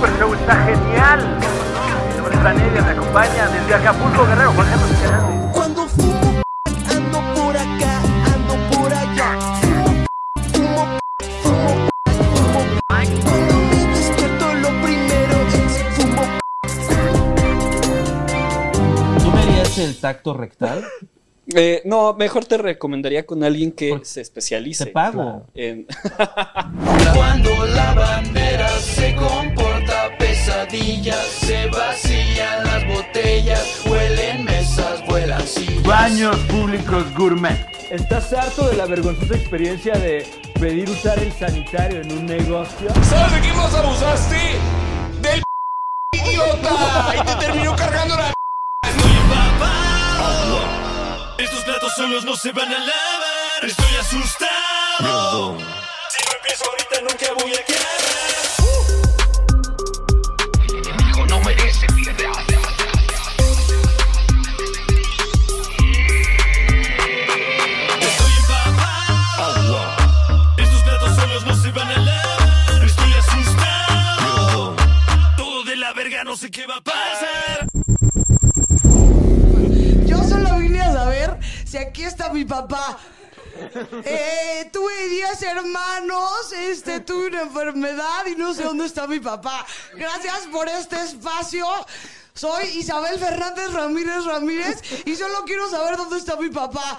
Super Show está genial. Mi nombre es Vanelia, me acompaña desde Acapulco, Guerrero, Juan Carlos Escalante. Cuando fumo, ando por acá, ando por allá. Fumo, fumo, fumo. Cuando me despierto, lo primero es fumo. ¿Tú me harías el tacto rectal? Eh, no, mejor te recomendaría con alguien que Por- se especialice. Te pago. En... Cuando la bandera se comporta pesadillas, se vacían las botellas, huelen mesas, vuelan sillas. Baños públicos gourmet. ¿Estás harto de la vergonzosa experiencia de pedir usar el sanitario en un negocio? ¿Sabes de quién más abusaste? ¡Del idiota! Y te terminó cargando la Estoy empapado. Estos platos solos no se van a lavar. Estoy asustado. Si no empiezo ahorita nunca voy a acabar. Qué va a pasar. Yo solo vine a saber si aquí está mi papá. Eh, tuve 10 hermanos, este, tuve una enfermedad y no sé dónde está mi papá. Gracias por este espacio. Soy Isabel Fernández Ramírez Ramírez y solo quiero saber dónde está mi papá.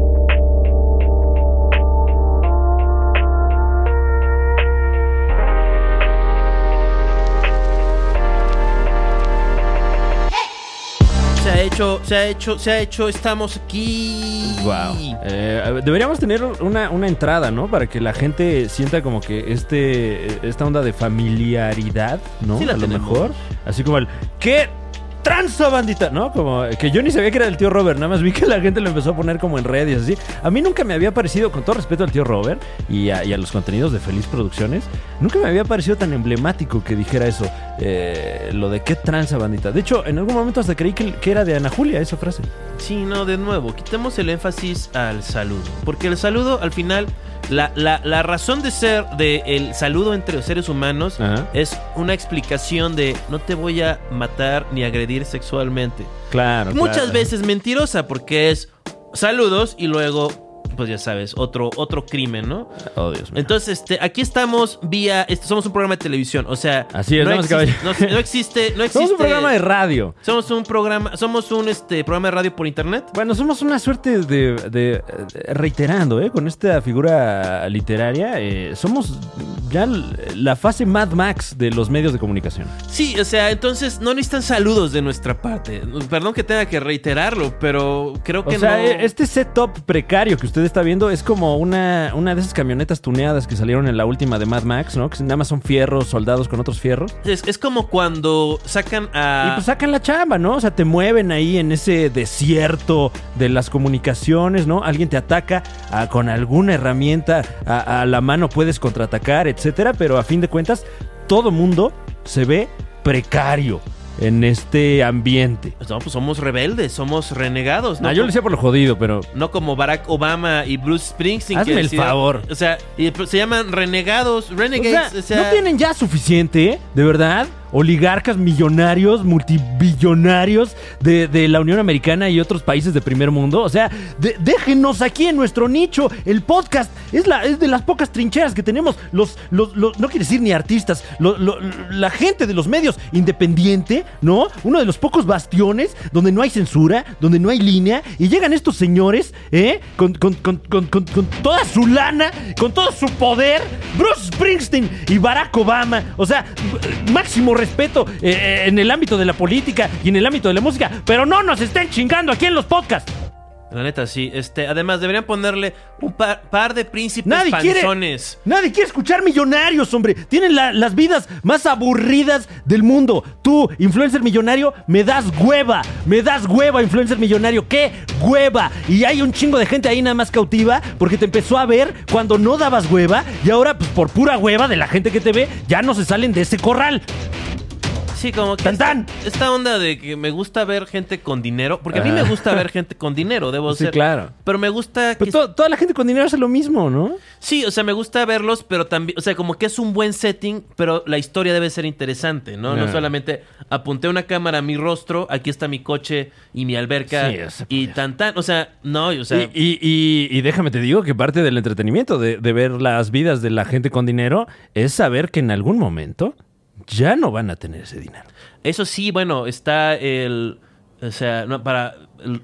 Hecho, se ha hecho, se ha hecho, estamos aquí. Wow. Eh, deberíamos tener una, una entrada, ¿no? Para que la gente sienta como que este esta onda de familiaridad, ¿no? Sí la a lo mejor. Así como el ¿qué tranza bandita? ¿No? Como que yo ni sabía que era el tío Robert, nada más vi que la gente lo empezó a poner como en redes así. A mí nunca me había parecido, con todo respeto al tío Robert y a, y a los contenidos de Feliz Producciones, nunca me había parecido tan emblemático que dijera eso. eh, lo de qué tranza bandita. De hecho, en algún momento hasta creí que, que era de Ana Julia esa frase. Sí, no, de nuevo, quitemos el énfasis al saludo. Porque el saludo, al final, la, la- la razón de ser del saludo entre los seres humanos Ajá. es una explicación de no te voy a matar ni agredir sexualmente. Claro. Muchas claro. veces mentirosa porque es saludos y luego, pues ya sabes, otro, otro crimen, ¿no? Oh, Dios mío. Entonces, este, aquí estamos vía, este, somos un programa de televisión, o sea, Así es, no, existe, no, no existe, no existe. Somos un programa de radio. Somos un programa, somos un este programa de radio por internet. Bueno, somos una suerte de, de- de- reiterando, ¿eh? Con esta figura literaria, eh, somos ya la fase Mad Max de los medios de comunicación. Sí, o sea, entonces no necesitan saludos de nuestra parte. Perdón que tenga que reiterarlo, pero creo que O sea, no. eh, este setup precario que usted está viendo es como una, una de esas camionetas tuneadas que salieron en la última de Mad Max, ¿no? Que nada más son fierros, soldados con otros fierros. es, es como cuando sacan a. Y pues sacan la chamba, ¿no? O sea, te mueven ahí en ese desierto de las comunicaciones, ¿no? Alguien te ataca ah, con alguna herramienta a, a la mano, puedes contraatacar, etcétera, pero a fin de cuentas, todo mundo se ve precario en este ambiente. No, pues somos rebeldes, somos renegados, ¿no? Ah, yo lo decía por lo jodido, pero No como Barack Obama y Bruce Springsteen. Hazme que el favor. O sea, y pues se llaman renegados, o renegades. sea, O sea, ¿no tienen ya suficiente, de verdad? Oligarcas millonarios, multibillonarios de, de la Unión Americana y otros países de primer mundo. O sea, de- déjenos aquí en nuestro nicho. El podcast es, la, es de las pocas trincheras que tenemos. Los, los, los- no quiero decir ni artistas, lo- lo- la gente de los medios independiente, ¿no? Uno de los pocos bastiones donde no hay censura, donde no hay línea. Y llegan estos señores, ¿eh? Con- con- con- con toda su lana, con todo su poder. Bruce Springsteen y Barack Obama. O sea, máximo respeto eh, en el ámbito de la política y en el ámbito de la música. Pero no nos estén chingando aquí en los podcasts. La neta, sí. Este, además, deberían ponerle un par, par de príncipes Nadie quiere, panzones. nadie quiere escuchar millonarios, hombre. Tienen la- las vidas más aburridas del mundo. Tú, influencer millonario, me das hueva. Me das hueva, influencer millonario. ¡Qué hueva! Y hay un chingo de gente ahí nada más cautiva porque te empezó a ver cuando no dabas hueva y ahora, pues por pura hueva de la gente que te ve, ya no se salen de ese corral. Sí, como que Tan, tan. esta onda de que me gusta ver gente con dinero, porque a mí me gusta ver gente con dinero, debo Sí, ser. claro. Pero me gusta Pero que to- toda la gente con dinero hace lo mismo, ¿no? Sí, o sea, me gusta verlos, pero también, o sea, como que es un buen setting, pero la historia debe ser interesante, ¿no? No Ah. solamente apunté una cámara a mi rostro, aquí está mi coche y mi alberca Sí, y tan tan, o sea, no, o sea, y, y- y- y déjame te digo que parte del entretenimiento de, de ver las vidas de la gente con dinero es saber que en algún momento ya no van a tener ese dinero. eso sí, bueno, está el, o sea, no, para el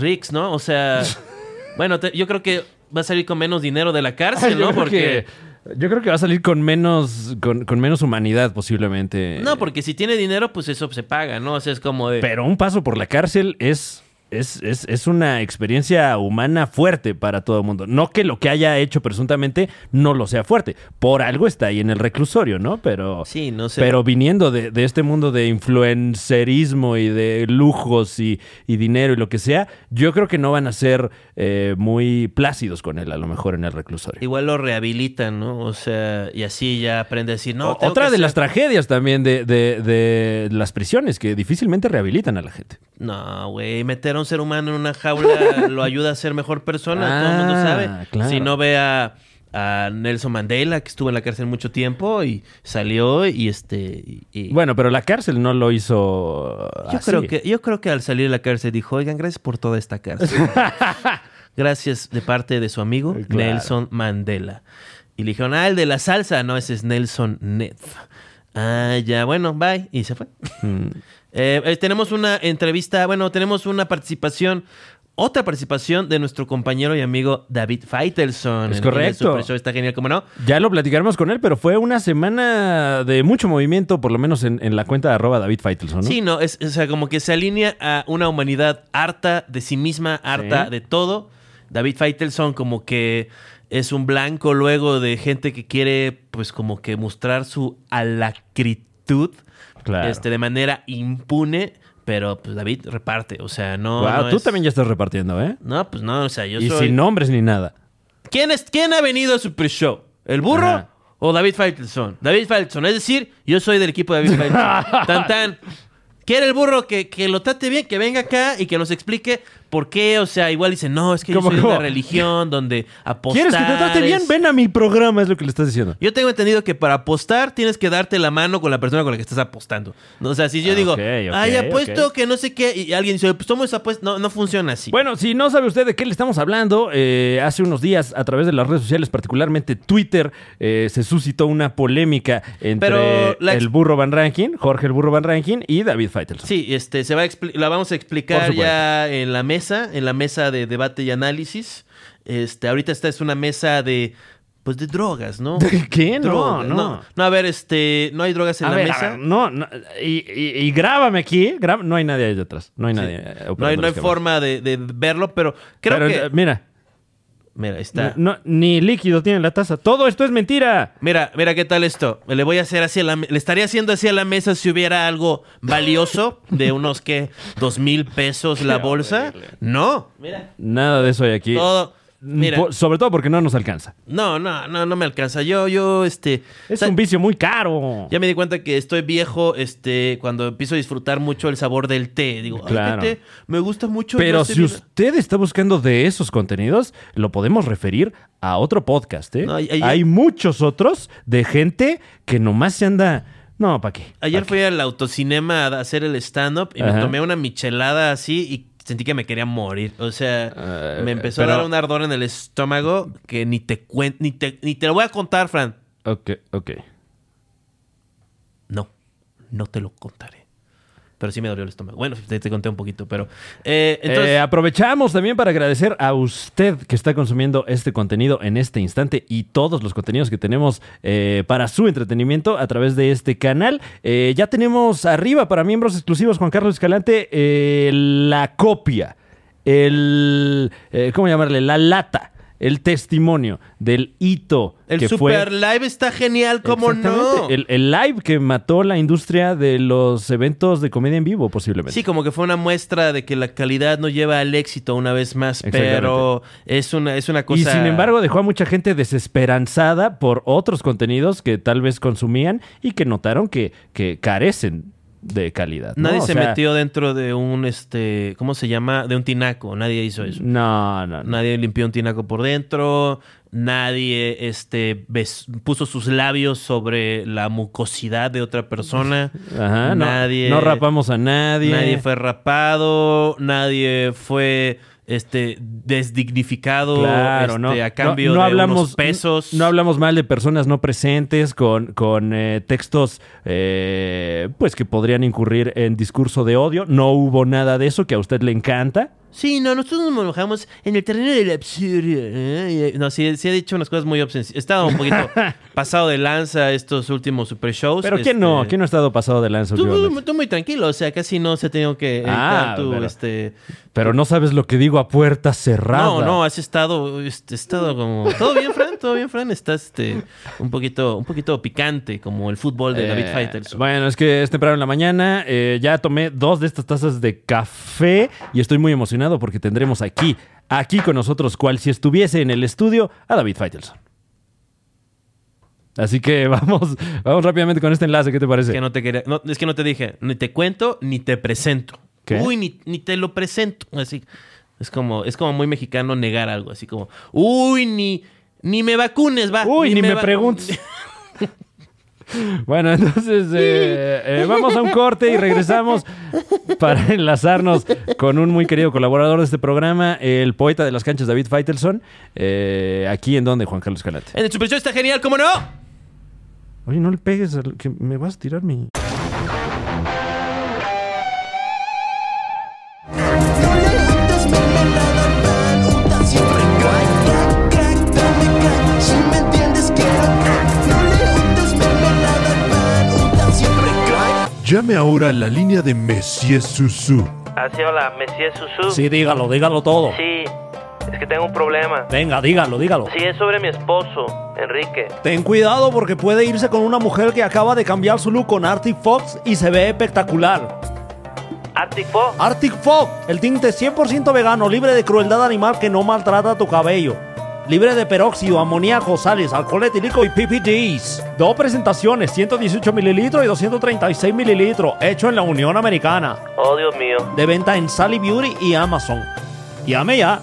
Rix, ¿no? O sea, bueno, te- yo creo que va a salir con menos dinero de la cárcel, ¿no? Porque que, yo creo que va a salir con menos, con, con menos humanidad posiblemente. no, porque si tiene dinero, pues eso se paga, ¿no? O sea, es como de Pero un paso por la cárcel es, es, es, es una experiencia humana fuerte para todo el mundo. No que lo que haya hecho presuntamente no lo sea fuerte. Por algo está ahí en el reclusorio, ¿no? Pero, Sí, no sé. pero viniendo de, de este mundo de influencerismo y de lujos y, y dinero y lo que sea, yo creo que no van a ser eh, muy plácidos con él a lo mejor en el reclusorio. Igual lo rehabilitan, ¿no? O sea, y así ya aprende a decir, no, O- tengo Otra que de ser- las tragedias también de, de- de las prisiones que difícilmente rehabilitan a la gente. No, güey, meter a un ser humano en una jaula lo ayuda a ser mejor persona, todo el mundo Ah, sabe. claro. Si no ve a, a Nelson Mandela, que estuvo en la cárcel mucho tiempo y salió y este... y- Bueno, pero la cárcel no lo hizo. yo, así. creo que, yo creo que al salir de la cárcel dijo, oigan, gracias por toda esta cárcel. gracias de parte de su amigo Claro. Nelson Mandela. Y le dijeron, ah, el de la salsa, no, ese es Nelson Neff. Ah, ya, bueno, bye. Y se fue. Eh, eh, tenemos una entrevista, bueno, tenemos una participación, otra participación de nuestro compañero y amigo David Feitelson. Es el correcto. Super Show. está genial, ¿cómo no? Ya lo platicaremos con él, pero fue una semana de mucho movimiento, por lo menos en, en la cuenta de arroba David Faitelson, ¿no? Sí, no, es, o sea, como que se alinea a una humanidad harta de sí misma, harta Sí. de todo. David Feitelson como que es un blanco luego de gente que quiere, pues, como que mostrar su alacritud Claro. este, de manera impune. Pero, pues, David reparte, o sea, no... No tú es- también ya estás repartiendo, ¿eh? No, pues no, o sea, yo y soy... sin nombres ni nada. ¿Quién, es, ¿Quién ha venido a Super Show? ¿El burro Ajá. o David Faitelson? David Faitelson, es decir, yo soy del equipo de David Faitelson. tan tan. ¿Quiere el burro que, que lo trate bien, que venga acá y que nos explique por qué? O sea, igual dice, no, es que yo ¿Cómo, soy de una religión donde apostar ¿Quieres que te trate bien? es- Ven a mi programa, es lo que le estás diciendo. Yo tengo entendido que para apostar tienes que darte la mano con la persona con la que estás apostando. O sea, si yo Ah, digo, ok, ok, ay, apuesto que no sé qué, y alguien dice, pues tomo esa apuesta, no, no funciona así. Bueno, si no sabe usted de qué le estamos hablando, eh, hace unos días a través de las redes sociales, particularmente Twitter, eh, se suscitó una polémica entre Pero la ex- el burro Van Rankin, Jorge el burro Van Rankin y David Faitelson. Sí, este, se va a la vamos a explicar ya en la mesa, en la mesa de debate y análisis. Este, ahorita esta es una mesa de, pues, de drogas, ¿no? ¿Qué? No, no. no. a ver, este, no hay drogas en A la ver, a mesa. ver, no, no, y, y- y grábame aquí, no hay nadie ahí detrás, no hay nadie. eh, no hay, no hay forma de, de verlo, pero creo Pero, que. eh, mira, mira, ahí está. no, no, ni líquido tiene la taza. Todo esto es mentira. Mira, mira qué tal esto. Le voy a hacer así a la le estaría haciendo así a la mesa si hubiera algo valioso de unos que dos mil pesos la bolsa. No. Mira. Nada de eso hay aquí. Todo. Mira. Sobre todo porque no nos alcanza. No, no, no, no me alcanza. Yo, yo, este. Es un vicio muy caro. Ya me di cuenta que estoy viejo, este, cuando empiezo a disfrutar mucho el sabor del té. Digo, ay, Claro. qué té, me gusta mucho. Pero no sé si bien- usted está buscando de esos contenidos, lo podemos referir a otro podcast, ¿eh? No, Hay muchos otros de gente que nomás se anda... No, ¿para qué? Ayer ¿Pa' fui al autocinema a hacer el stand-up y me Ajá. tomé una michelada así y sentí que me quería morir. O sea, Eh, me empezó pero- a dar un ardor en el estómago que ni te cuento, ni te, ni te lo voy a contar, Fran. Ok, ok. No, no te lo contaré. Pero sí me dolió el estómago. Bueno, te, te conté un poquito, pero... eh, Eh, aprovechamos también para agradecer a usted que está consumiendo este contenido en este instante y todos los contenidos que tenemos eh, para su entretenimiento a través de este canal. Ya tenemos arriba para miembros exclusivos, Juan Carlos Escalante, la copia. el, ¿cómo llamarle? La lata, el testimonio del hito El que Super fue... Live está genial, ¿cómo no? El, el live que mató la industria de los eventos de comedia en vivo, posiblemente. Sí, como que fue una muestra de que la calidad no lleva al éxito una vez más, pero es una, es una cosa... Y sin embargo dejó a mucha gente desesperanzada por otros contenidos que tal vez consumían y que notaron que, que carecen de calidad. ¿no? Nadie O se sea, metió dentro de un, este, ¿cómo se llama? De un tinaco. Nadie hizo eso. No, no, no. Nadie limpió un tinaco por dentro. Nadie, este, bes- puso sus labios sobre la mucosidad de otra persona. Ajá, no, nadie. no rapamos a nadie. Nadie fue rapado. Nadie fue, este, desdignificado. Claro, este, no. A cambio no, no de hablamos, unos pesos. No hablamos mal de personas no presentes con, con eh, textos eh, pues que podrían incurrir en discurso de odio. No hubo nada de eso que a usted le encanta. Sí, no, nosotros nos manejamos en el terreno del absurdo. ¿eh? No, sí, sí he dicho unas cosas muy obscensivas. He estado un poquito pasado de lanza estos últimos super shows. Pero ¿quién no? este, ¿Quién no ha estado pasado de lanza Tú, últimamente? tú muy tranquilo, o sea, casi no se ha tenido que Ah, tu, pero- este... Pero no sabes lo que digo a puerta cerrada. No, no, has estado, este, estado como... ¿Todo bien, Fran? ¿Todo bien, Fran? Estás, este, un poquito, un poquito picante, como el fútbol de David Eh, Faitelson. Bueno, es que es temprano en la mañana. eh, ya tomé dos de estas tazas de café y estoy muy emocionado porque tendremos aquí, aquí con nosotros, cual si estuviese en el estudio, a David Faitelson. Así que vamos, vamos rápidamente con este enlace. ¿Qué te parece? Que no te quería... no, es que no te dije, ni te cuento, ni te presento. ¿Qué? Uy, ni, ni te lo presento. Así, es como, es como muy mexicano negar algo, así como, uy, ni, ni me vacunes, va. Uy, ni me va- preguntes. Bueno, entonces eh, eh, vamos a un corte y regresamos para enlazarnos con un muy querido colaborador de este programa, el poeta de las canchas David Faitelson. Eh, aquí en donde, Juan Carlos Calate. En el Super Show está genial, ¿cómo no? Oye, no le pegues, al- que me vas a tirar mi... Llame ahora a la línea de Messier Susu. Así, hola, Messi Susu. Sí, dígalo, dígalo todo. Sí, es que tengo un problema. Venga, dígalo, dígalo. Sí, es sobre mi esposo, Enrique. Ten cuidado porque puede irse con una mujer que acaba de cambiar su look con Arctic Fox y se ve espectacular. Arctic Fox. Arctic Fox, el tinte 100% vegano, libre de crueldad animal que no maltrata tu cabello. Libre de peróxido, amoníaco, sales, alcohol etílico y PPDs. Dos presentaciones, 118 mililitros y 236 mililitros, hecho en la Unión Americana. Oh, Dios mío. De venta en Sally Beauty y Amazon. Llame ya.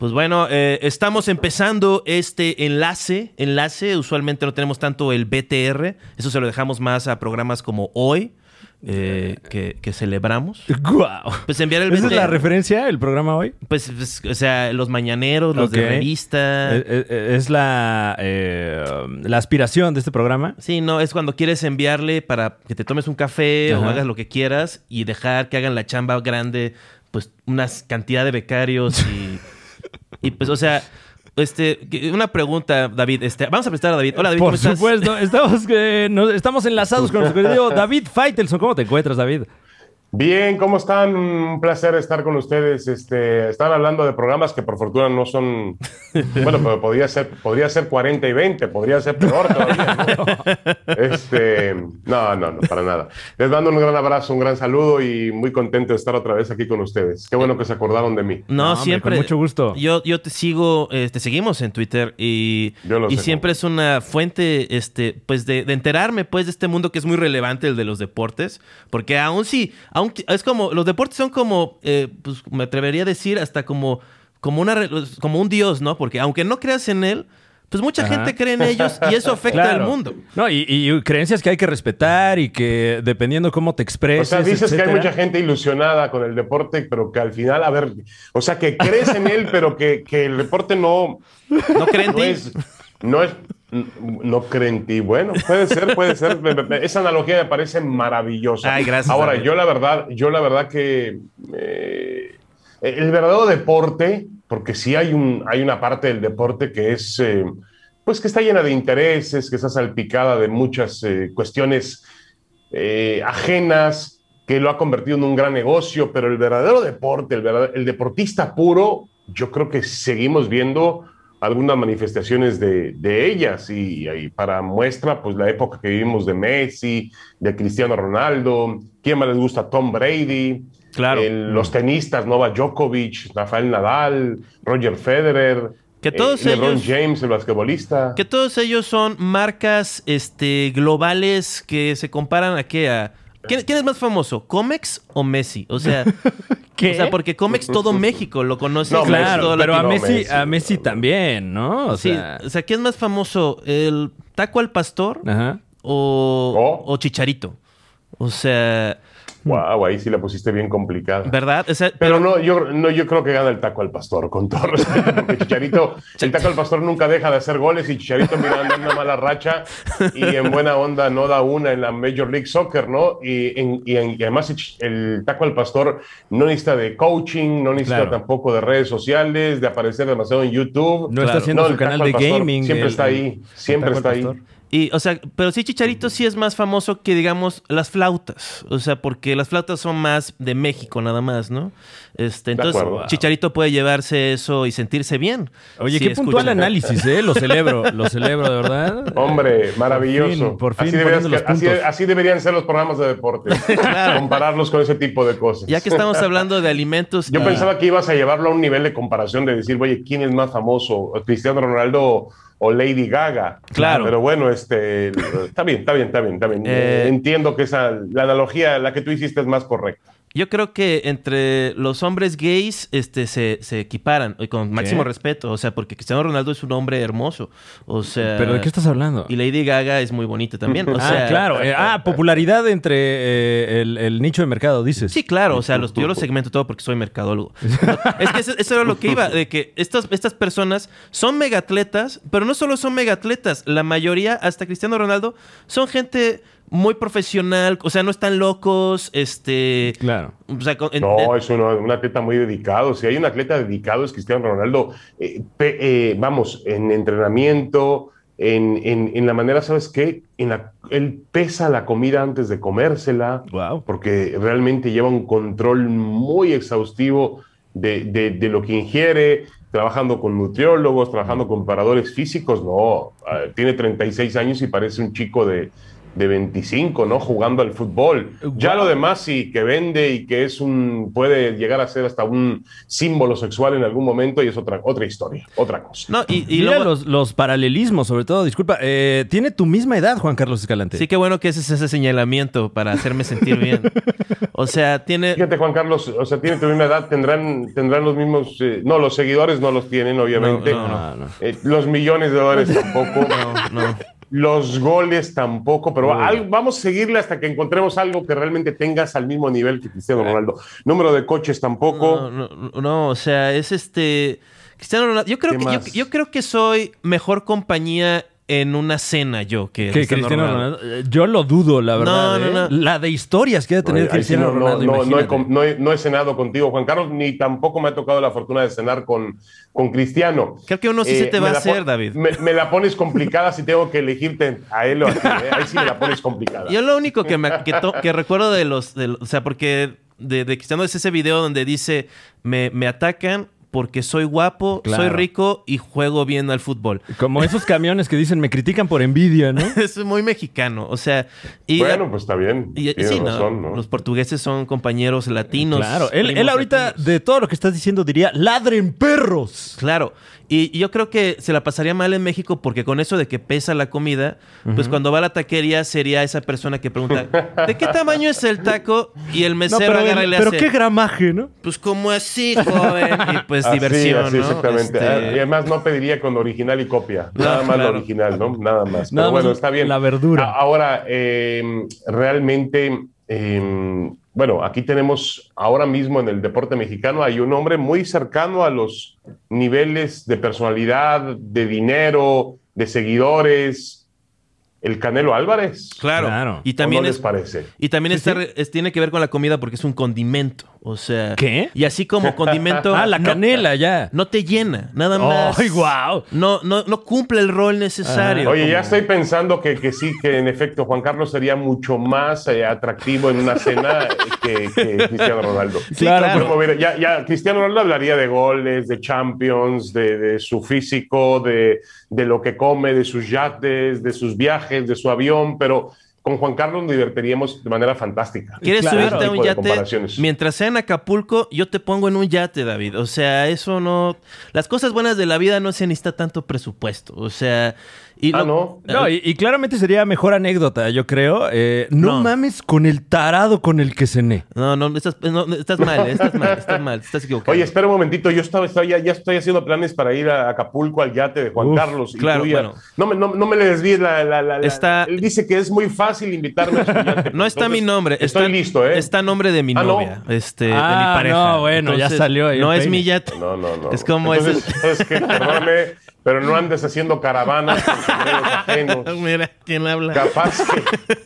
Pues bueno, eh, estamos empezando este enlace. Enlace, usualmente no tenemos tanto el BTR. Eso se lo dejamos más a programas como hoy, eh, que, que celebramos. ¡Guau! Pues enviar el ¿Esa es la referencia, el programa hoy? Pues, pues, o sea, los mañaneros, los de revista. Eh, eh, Es la, eh, la aspiración de este programa. Sí, no, es cuando quieres enviarle para que te tomes un café o hagas lo que quieras y dejar que hagan la chamba grande, pues una cantidad de becarios y, y pues, o sea, este, una pregunta, David, este, vamos a prestar a David. Hola, David, Por ¿cómo estás? supuesto, estamos, eh, nos- estamos enlazados con nuestro querido David Faitelson. ¿Cómo te encuentras, David? Bien, ¿cómo están? Un placer estar con ustedes. Este, están hablando de programas que por fortuna no son, bueno, pero podría ser, podría ser 40 y 20, podría ser peor todavía. ¿no? Este, no, no, no, para nada. Les mando un gran abrazo, un gran saludo y muy contento de estar otra vez aquí con ustedes. Qué bueno que se acordaron de mí. No, siempre. con mucho gusto. Yo, yo te sigo, eh, te seguimos en Twitter y, Yo lo y sé, siempre es una fuente, este, pues de, de enterarme, pues, de este mundo que es muy relevante, el de los deportes, porque aún sí, aún es como, los deportes son como, eh, pues, me atrevería a decir hasta como, como una, como un dios, ¿no? Porque aunque no creas en él, pues mucha Ajá. gente cree en ellos y eso afecta Claro. al mundo. No, y, y creencias que hay que respetar y que dependiendo cómo te O expreses. sea, dices que hay mucha gente ilusionada con el deporte, pero que al final, a ver, o sea, que crees en él, pero que, que el deporte no, ¿No creen en no ti? es, no es, no cree en ti. Bueno, puede ser, puede ser. Esa analogía me parece maravillosa. Ay, gracias, Ahora, yo la verdad, yo la verdad que eh, el verdadero deporte porque sí hay, un, hay una parte del deporte que es, eh, pues que está llena de intereses, que está salpicada de muchas eh, cuestiones ajenas, que lo ha convertido en un gran negocio, pero el verdadero deporte, el, verdad- el deportista puro, yo creo que seguimos viendo algunas manifestaciones de, de ellas y, y para muestra, pues la época que vivimos de Messi, de Cristiano Ronaldo, ¿quién más les gusta? Tom Brady, Claro. el- los tenistas, Novak Djokovic, Rafael Nadal, Roger Federer, Que todos eh, LeBron ellos- James, el basquetbolista. Que todos ellos son marcas este, globales que se comparan a qué? A, ¿quién, quién es más famoso? ¿Comex o Messi? O sea, ¿Qué? o sea, porque Comex todo México lo conoce. No, Claro, todo pero a Messi, Messi, a Messi también, ¿no? O Sí, sea, o sea, ¿quién es más famoso? ¿El taco al pastor ajá. o, Oh. o Chicharito? O sea, Wow, ahí sí la pusiste bien complicada. ¿verdad? O sea, Pero no yo, no, yo creo que gana el taco al pastor, con todo respeto, porque Chicharito, el taco al pastor nunca deja de hacer goles y Chicharito mira anda en una mala racha y en buena onda no da una en la Major League Soccer, ¿no? Y, en- y en- y además el, taco al pastor no necesita de coaching, no necesita Claro. tampoco de redes sociales, de aparecer demasiado en YouTube. No está haciendo su el canal de pastor gaming, Siempre el- está ahí, siempre está ahí. Y, o sea, pero sí, Chicharito sí es más famoso que, digamos, las flautas. O sea, porque las flautas son más de México nada más, ¿no? Este, De entonces, acuerdo. Chicharito puede llevarse eso y sentirse bien. Oye, qué puntual análisis, ¿eh? Lo celebro, lo celebro de verdad. Hombre, maravilloso. Por fin, por fin así, que- así- deberían ser los programas de deporte. Compararlos con ese tipo de cosas. Ya que estamos hablando de alimentos. Yo y- pensaba que ibas a llevarlo a un nivel de comparación de decir, oye, ¿quién es más famoso? ¿Cristiano Ronaldo o Lady Gaga? Claro. Pero bueno, este, está bien, está bien, está bien, está bien. Eh, Entiendo que esa, la analogía, la que tú hiciste es más correcta. Yo creo que entre los hombres gays este, se, se equiparan y con máximo respeto. O sea, porque Cristiano Ronaldo es un hombre hermoso. O sea. ¿Pero de qué estás hablando? Y Lady Gaga es muy bonita también. O ah, sea, claro. eh, ah, popularidad entre eh, el, el nicho de mercado, dices. Sí, claro, o sea, los, yo lo segmento todo porque soy mercadólogo. es que eso, eso era lo que iba, de que estas, estas personas son megatletas, pero no solo son megatletas, la mayoría, hasta Cristiano Ronaldo, son gente muy profesional, o sea, no están locos, este... Claro. O sea, con- en- No, es uno- un atleta muy dedicado. Si hay un atleta dedicado es Cristiano Ronaldo. Eh, pe- eh, vamos, en entrenamiento, en, en- en la manera, ¿sabes qué? En la, él pesa la comida antes de comérsela, Wow. porque realmente lleva un control muy exhaustivo de, de- de lo que ingiere, trabajando con nutriólogos, trabajando con paradores físicos. No, ah, tiene 36 años y parece un chico de, de 25, ¿no? Jugando al fútbol. Ya lo demás sí, que vende y que es un, puede llegar a ser hasta un símbolo sexual en algún momento y es otra, otra historia, otra cosa. no, y, y Mira luego- los, los paralelismos, sobre todo, disculpa. eh, tiene tu misma edad, Juan Carlos Escalante. Sí, qué bueno que ese es ese señalamiento para hacerme sentir bien. O sea, tiene... Fíjate, Juan Carlos, o sea, tiene tu misma edad, tendrán, tendrán los mismos, eh, no, los seguidores no los tienen, obviamente. No, no, no. Eh, los millones de dólares tampoco. No, no. Los goles tampoco, pero vamos a seguirle hasta que encontremos algo que realmente tengas al mismo nivel que Cristiano Ronaldo. Número de coches tampoco. No, no, no, o sea, es este. Cristiano Ronaldo. Yo creo ¿Qué que yo, yo creo que soy mejor compañía en una cena yo que, Que Cristiano Ronaldo. Eh, Yo lo dudo, la verdad. No, no, ¿eh? no. La de historias que ha de tener Cristiano no, no, Ronaldo. no, no he, he- no he cenado contigo, Juan Carlos, ni tampoco me ha tocado la fortuna de cenar con, con Cristiano. Eh, Creo que uno sí se te va a hacer, David. Me, me la pones complicada si tengo que elegirte a él o a ti. ¿eh? Ahí sí me la pones complicada. Yo lo único que, me, que, to- que recuerdo de los, de los- O sea, porque de, de Cristiano es ese video donde dice: Me, me atacan porque soy guapo, Claro. soy rico y juego bien al fútbol. Como esos camiones que dicen me critican por envidia, ¿no? es muy mexicano. O sea. Y, bueno, pues está bien. y- sí, ¿no? razón, ¿no? Los portugueses son compañeros latinos. Claro, él, ahorita latinos. de todo lo que estás diciendo diría, ladren perros. Claro. Y y yo creo que se la pasaría mal en México porque con eso de que pesa la comida, pues cuando va a la taquería sería esa persona que pregunta, ¿de qué tamaño es el taco? Y el No, mesero pero, agarra y le pero hace, qué gramaje, ¿no? pues como así, joven. Y pues Así, diversión, así, ¿no? exactamente. Este, Ah, Y además no pediría con original y copia. No, Nada más claro. lo original, ¿no? Nada más. Nada Pero más bueno, está bien. la verdura. Ahora, eh, realmente, eh, bueno, aquí tenemos ahora mismo en el deporte mexicano, hay un hombre muy cercano a los niveles de personalidad, de dinero, de seguidores. El Canelo Álvarez. Claro. Claro. Y ¿O también no es les parece? y también está es- tiene que ver con la comida porque es un condimento. O sea. ¿Qué? Y así como condimento. Ah, la no- canela, ya. No te llena, nada más. ¡Ay, guau! No, no, no cumple el rol necesario. Oye, ya estoy pensando que, que sí, que en efecto Juan Carlos sería mucho más eh, atractivo en una cena que, que Cristiano Ronaldo. Sí, claro. Como ver, Ya, ya Cristiano Ronaldo hablaría de goles, de Champions, de, de su físico, de, de lo que come, de sus yates, de sus viajes, de su avión, pero con Juan Carlos nos divertiríamos de manera fantástica. ¿Quieres Claro. subirte a Ese un yate? Mientras sea en Acapulco, yo te pongo en un yate, David. O sea, eso no. Las cosas buenas de la vida no se necesita tanto presupuesto. O sea. Y Ah, lo- ¿no? No, y, y claramente sería mejor anécdota, yo creo. Eh, no, No. mames con el tarado con el que cené. No, no, estás, no, estás mal, eh, estás mal, estás mal, estás equivocado. Oye, espera un momentito, yo estaba, estaba- ya, ya estoy haciendo planes para ir a Acapulco al yate de Juan Uf, Carlos. y claro, tú ya- bueno. no, me, no, no me le desvíes la, la- la- la- Está- Él dice que es muy fácil invitarme a su yate. no está Entonces, mi nombre, Estoy está, listo, ¿eh? Está nombre de mi Ah, no. novia, este, de mi Ah, pareja. no, bueno, ya salió ahí No es mi yate. No, no, no. Es como Entonces, ese- es que, perdóname, pero no andes haciendo caravanas con ajenos. Mira, ¿quién habla? Capaz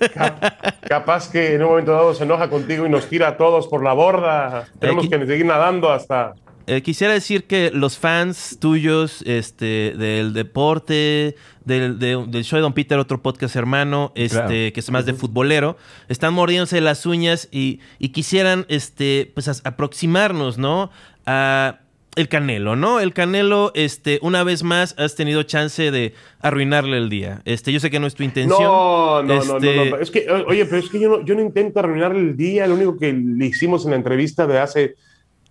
que, cap- capaz que en un momento dado se enoja contigo y nos tira a todos por la borda. Tenemos Aquí- que seguir nadando hasta... Eh, quisiera decir que los fans tuyos este, del deporte, del, de- del show de Don Peter, otro podcast hermano, este, Claro. que es más de futbolero, están mordiéndose las uñas y, y quisieran este, pues, aproximarnos, ¿no? A el Canelo, ¿no? El Canelo, este, una vez más, has tenido chance de arruinarle el día. Este, yo sé que no es tu intención. No, no, no, no, Este, no. Es que, oye, pero es que yo no, yo no intento arruinarle el día. Lo único que le hicimos en la entrevista de hace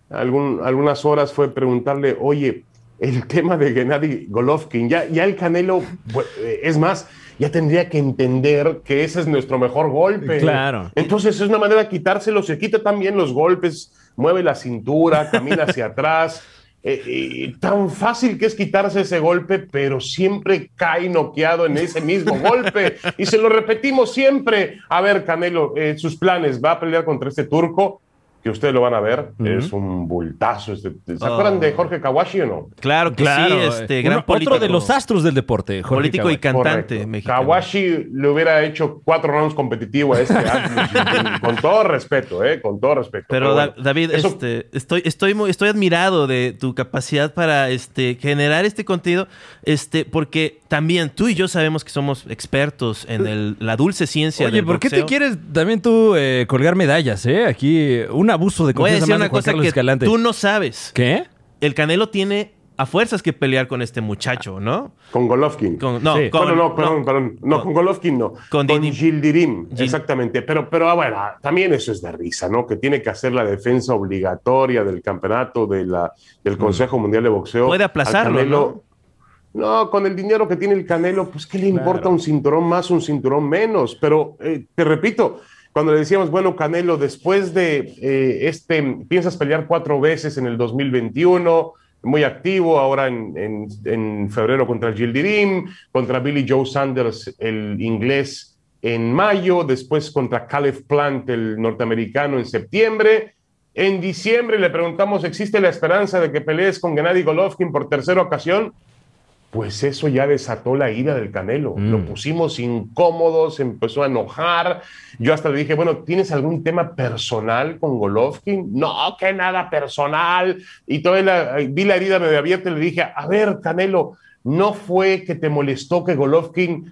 algún- algunas horas fue preguntarle, oye, el tema de Gennady Golovkin, ya, ya el Canelo, eh, es más, ya tendría que entender que ese es nuestro mejor golpe. Claro. Entonces es una manera de quitárselo, se quita también los golpes, mueve la cintura, camina hacia atrás. Eh, eh, tan fácil que es quitarse ese golpe, pero siempre cae noqueado en ese mismo golpe. Y se lo repetimos siempre. A ver, Canelo, eh, sus planes, va a pelear contra este turco, que ustedes lo van a ver. Es un bultazo. este- ¿Se acuerdan Oh. de Jorge Kawashi o no? Claro que Claro. sí, este, Uno- gran político. Otro de los astros del deporte, Jorge político y cantante mexicano. Kawashi le hubiera hecho cuatro rounds competitivo a este con todo respeto, ¿eh? Con todo respeto. Pero, bueno, David, eso- este, estoy, estoy, muy, estoy admirado de tu capacidad para este, generar este contenido, este, porque también tú y yo sabemos que somos expertos en el- la dulce ciencia Oye, del ¿por qué te quieres también tú eh, colgar medallas, eh? Aquí un abuso de Voy a confianza decir una cosa Carlos que Escalante. tú no sabes. ¿Qué? El Canelo tiene a fuerzas que pelear con este muchacho, ¿no? Con Golovkin. Con- no, Sí. con- bueno, no, perdón, perdón. No, con Golovkin no. Con Gildirim, Gil- exactamente. Pero, pero ah, bueno, también eso es de risa, ¿no? Que tiene que hacer la defensa obligatoria del campeonato de la, del Consejo Mundial de Boxeo. Puede aplazarlo, Canelo. ¿no? con el dinero que tiene el Canelo, pues ¿qué le importa un cinturón más, un cinturón menos? Pero eh, te repito, cuando le decíamos, bueno, Canelo, después de eh, este, piensas pelear cuatro veces en el 2021, muy activo, ahora en, en- en febrero contra Gildirim, contra Billy Joe Sanders, el inglés, en mayo, después contra Caleb Plant, el norteamericano, en septiembre. En diciembre le preguntamos, ¿existe la esperanza de que pelees con Gennady Golovkin por tercera ocasión? Pues eso ya desató la ira del Canelo. Mm. Lo pusimos incómodo, se empezó a enojar. Yo hasta le dije, bueno, ¿tienes algún tema personal con Golovkin? No, que nada personal. Y toda la, vi la herida medio abierta y le dije, a ver, Canelo, ¿no fue que te molestó que Golovkin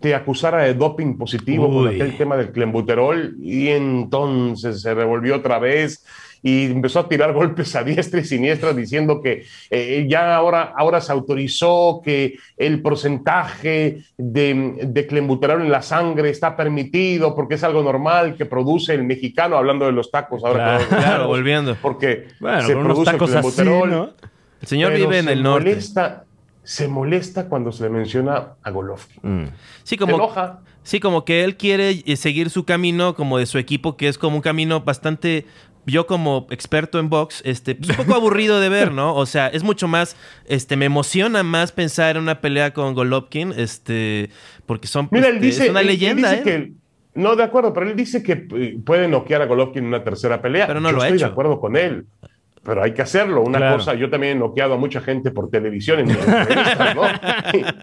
te acusara de doping positivo con Uy. aquel tema del clembuterol? Y entonces se revolvió otra vez y empezó a tirar golpes a diestra y siniestra diciendo que eh, ya ahora, ahora se autorizó que el porcentaje de, de clenbuterol en la sangre está permitido porque es algo normal que produce el mexicano, hablando de los tacos ahora. Claro, volviendo. Porque Bueno, se unos produce el tacos así. El señor vive en se el norte. molesta- se molesta cuando se le menciona a Golovkin. Mm. Sí, Se como, enoja. sí, como que él quiere eh, seguir su camino como de su equipo, que es como un camino bastante... Yo como experto en box, este, pues, un poco aburrido de ver, ¿no? O sea, es mucho más, este, me emociona más pensar en una pelea con Golovkin, este, porque son, Mira, él este, dice, es una él- él leyenda, dice ¿eh? que- no, de acuerdo, pero él dice que eh, puede noquear a Golovkin en una tercera pelea. Pero no yo lo ha estoy hecho. de acuerdo con él. Pero hay que hacerlo. Una Claro. cosa, yo también he noqueado a mucha gente por televisión en mis entrevistas, ¿no?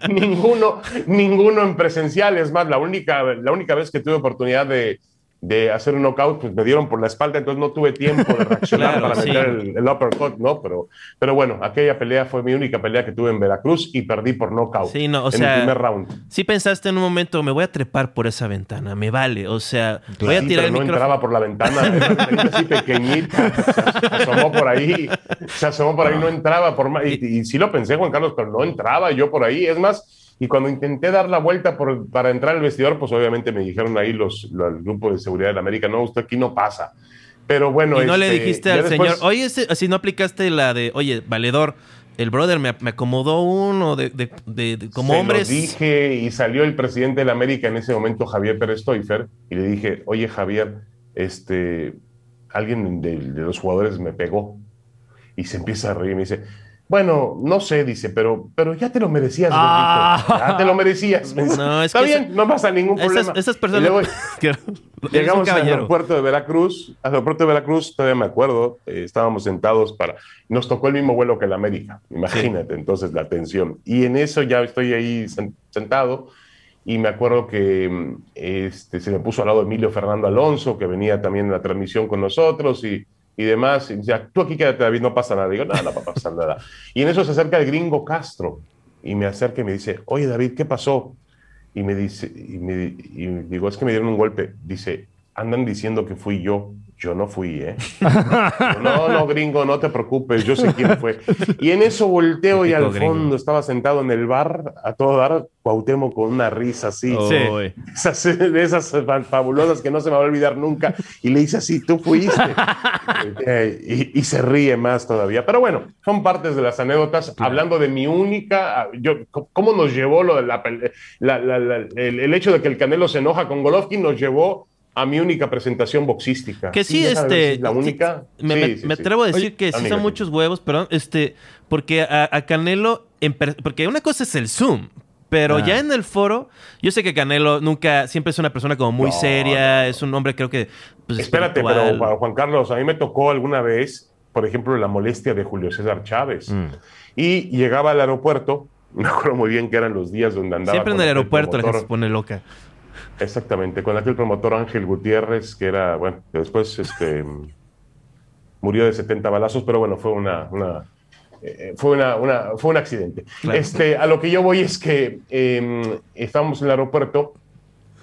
Y ninguno, ninguno en presencial. Es más, la única, la única vez que tuve oportunidad de, de hacer un knockout, pues me dieron por la espalda, entonces no tuve tiempo de reaccionar Claro, para sí. meter el, el uppercut, ¿no? Pero, pero bueno, aquella pelea fue mi única pelea que tuve en Veracruz y perdí por knockout Sí, no, o en sea, el primer round. Sí pensaste en un momento, me voy a trepar por esa ventana, me vale. O sea, voy a Sí, tirar pero el no micrófono. entraba por la ventana, era una así pequeñita, se asomó por ahí, se asomó por ahí, no entraba por ma- y, y sí lo pensé, Juan Carlos, pero no entraba yo por ahí, es más, y cuando intenté dar la vuelta por- para entrar al vestidor, pues obviamente me dijeron ahí los, los- el grupo de seguridad de la América, no, usted aquí no pasa. Pero bueno, y no le este, dijiste al después- señor, oye, si no aplicaste la de, oye, valedor, el brother me, me acomodó uno de, de- de- de- como Se lo hombres. dije y salió el presidente de la América en ese momento, Javier Pérez y le dije, oye Javier, este, alguien de, de los jugadores me pegó. Y se empieza a reír y me dice, bueno, no sé, dice, pero, pero ya te lo merecías, Ah. ya te lo merecías. No, es Está bien, esa- no pasa ningún problema. esas personas- luego Llegamos al aeropuerto de Veracruz, al aeropuerto de Veracruz, todavía me acuerdo, eh, estábamos sentados para, nos tocó el mismo vuelo que el América, imagínate entonces la tensión. Y en eso ya estoy ahí sen- sentado y me acuerdo que mm, este, se me puso al lado Emilio Fernando Alonso, que venía también en la transmisión con nosotros y, y demás. Y decía, tú aquí quédate David, no pasa nada. Digo, no, no va a pasar nada. Y en eso se acerca el gringo Castro y me acerca y me dice, oye David, ¿qué pasó? Y me dice, y, me, y digo, es que me dieron un golpe. Dice, andan diciendo que fui yo. Yo no fui, ¿eh? No, no, gringo, no te preocupes, yo sé quién fue. Y en eso volteo y al gringo. fondo estaba sentado en el bar, a todo dar, Cuauhtémoc con una risa así. Sí. Esas, de esas fa- fabulosas que no se me va a olvidar nunca. Y le dice así, tú fuiste. Eh, y, y se ríe más todavía. Pero bueno, son partes de las anécdotas. Hablando de mi única, ah, yo, ¿cómo nos llevó lo de la, pele- la- la- la- el, el hecho de que el Canelo se enoja con Golovkin? Nos llevó a mi única presentación boxística. Que sí, este. si la única. Me, Sí, me- sí, me sí. atrevo a decir Oye, que sí son muchos huevos, perdón. Este, porque a, a Canelo. en porque una cosa es el Zoom. Pero Ah. ya en el foro, yo sé que Canelo nunca, siempre es una persona como muy No, seria, es un hombre creo que... Pues, Espérate, espiritual. pero Juan- Juan Carlos, a mí me tocó alguna vez, por ejemplo, la molestia de Julio César Chávez. Mm. Y llegaba al aeropuerto, me acuerdo muy bien que eran los días donde andaba. Siempre en el aeropuerto la gente se pone loca. Exactamente, con aquel promotor Ángel Gutiérrez, que era, bueno, que después este, murió de 70 balazos, pero bueno, fue una, una, eh, fue una, una- fue un accidente. Claro. Este, a lo que yo voy es que eh, estábamos en el aeropuerto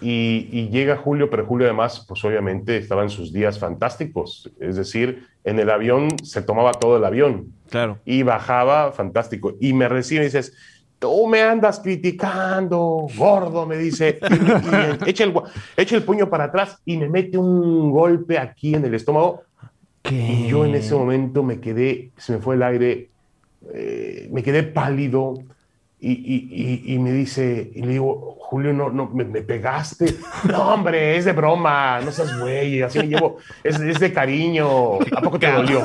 y, y llega Julio, pero Julio además, pues obviamente estaba en sus días fantásticos, es decir, en el avión se tomaba todo el avión Claro. y bajaba, fantástico. Y me recibe y dices, tú me andas criticando, gordo, me dice. Echa, el, gua- echa el puño para atrás y me mete un golpe aquí en el estómago. Y yo en ese momento me quedé, se me fue el aire, eh, me quedé pálido. Y, y- y- y me dice, y le digo, Julio, no, no, me, me pegaste. No, hombre, es de broma, no seas güey, así me llevo, es, es de cariño. ¿A poco te dolió?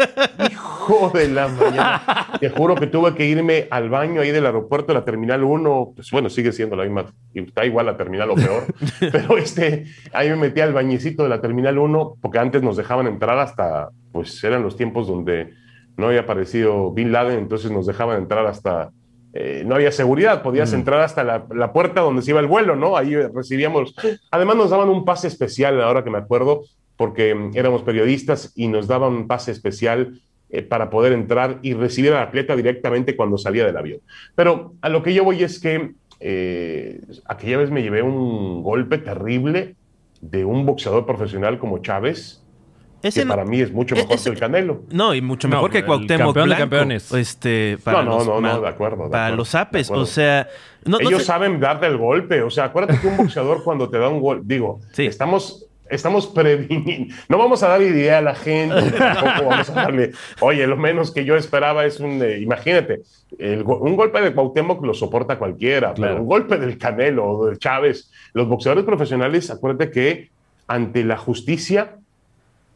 Hijo de la mañana. Te juro que tuve que irme al baño ahí del aeropuerto de la Terminal 1. Pues bueno, sigue siendo la misma. Está igual la Terminal o peor. Pero este, ahí me metí al bañecito de la Terminal 1 porque antes nos dejaban entrar hasta, pues eran los tiempos donde no había aparecido Bin Laden, entonces nos dejaban entrar hasta... eh, no había seguridad, podías entrar hasta la, la puerta donde se iba el vuelo, ¿no? Ahí recibíamos... Además nos daban un pase especial, ahora que me acuerdo, porque mm, éramos periodistas y nos daban un pase especial eh, para poder entrar y recibir al atleta directamente cuando salía del avión. Pero a lo que yo voy es que eh, aquella vez me llevé un golpe terrible de un boxeador profesional como Chávez, Ese que no- para mí es mucho mejor ese- que el Canelo. No, y mucho No, mejor que el Cuauhtémoc campeón de Blanco. campeones. Este, para No, no, los, no, no, de acuerdo, de Para acuerdo, los de apes, o sea... No, no Ellos sé- saben darte el golpe. O sea, acuérdate que un boxeador cuando te da un golpe, digo, estamos, estamos previniendo. No vamos a dar idea a la gente, tampoco vamos a darle. Oye, lo menos que yo esperaba es un. eh, imagínate, el un golpe de Cuauhtémoc lo soporta cualquiera, Claro. pero un golpe del Canelo o del Chávez. Los boxeadores profesionales, acuérdate que ante la justicia,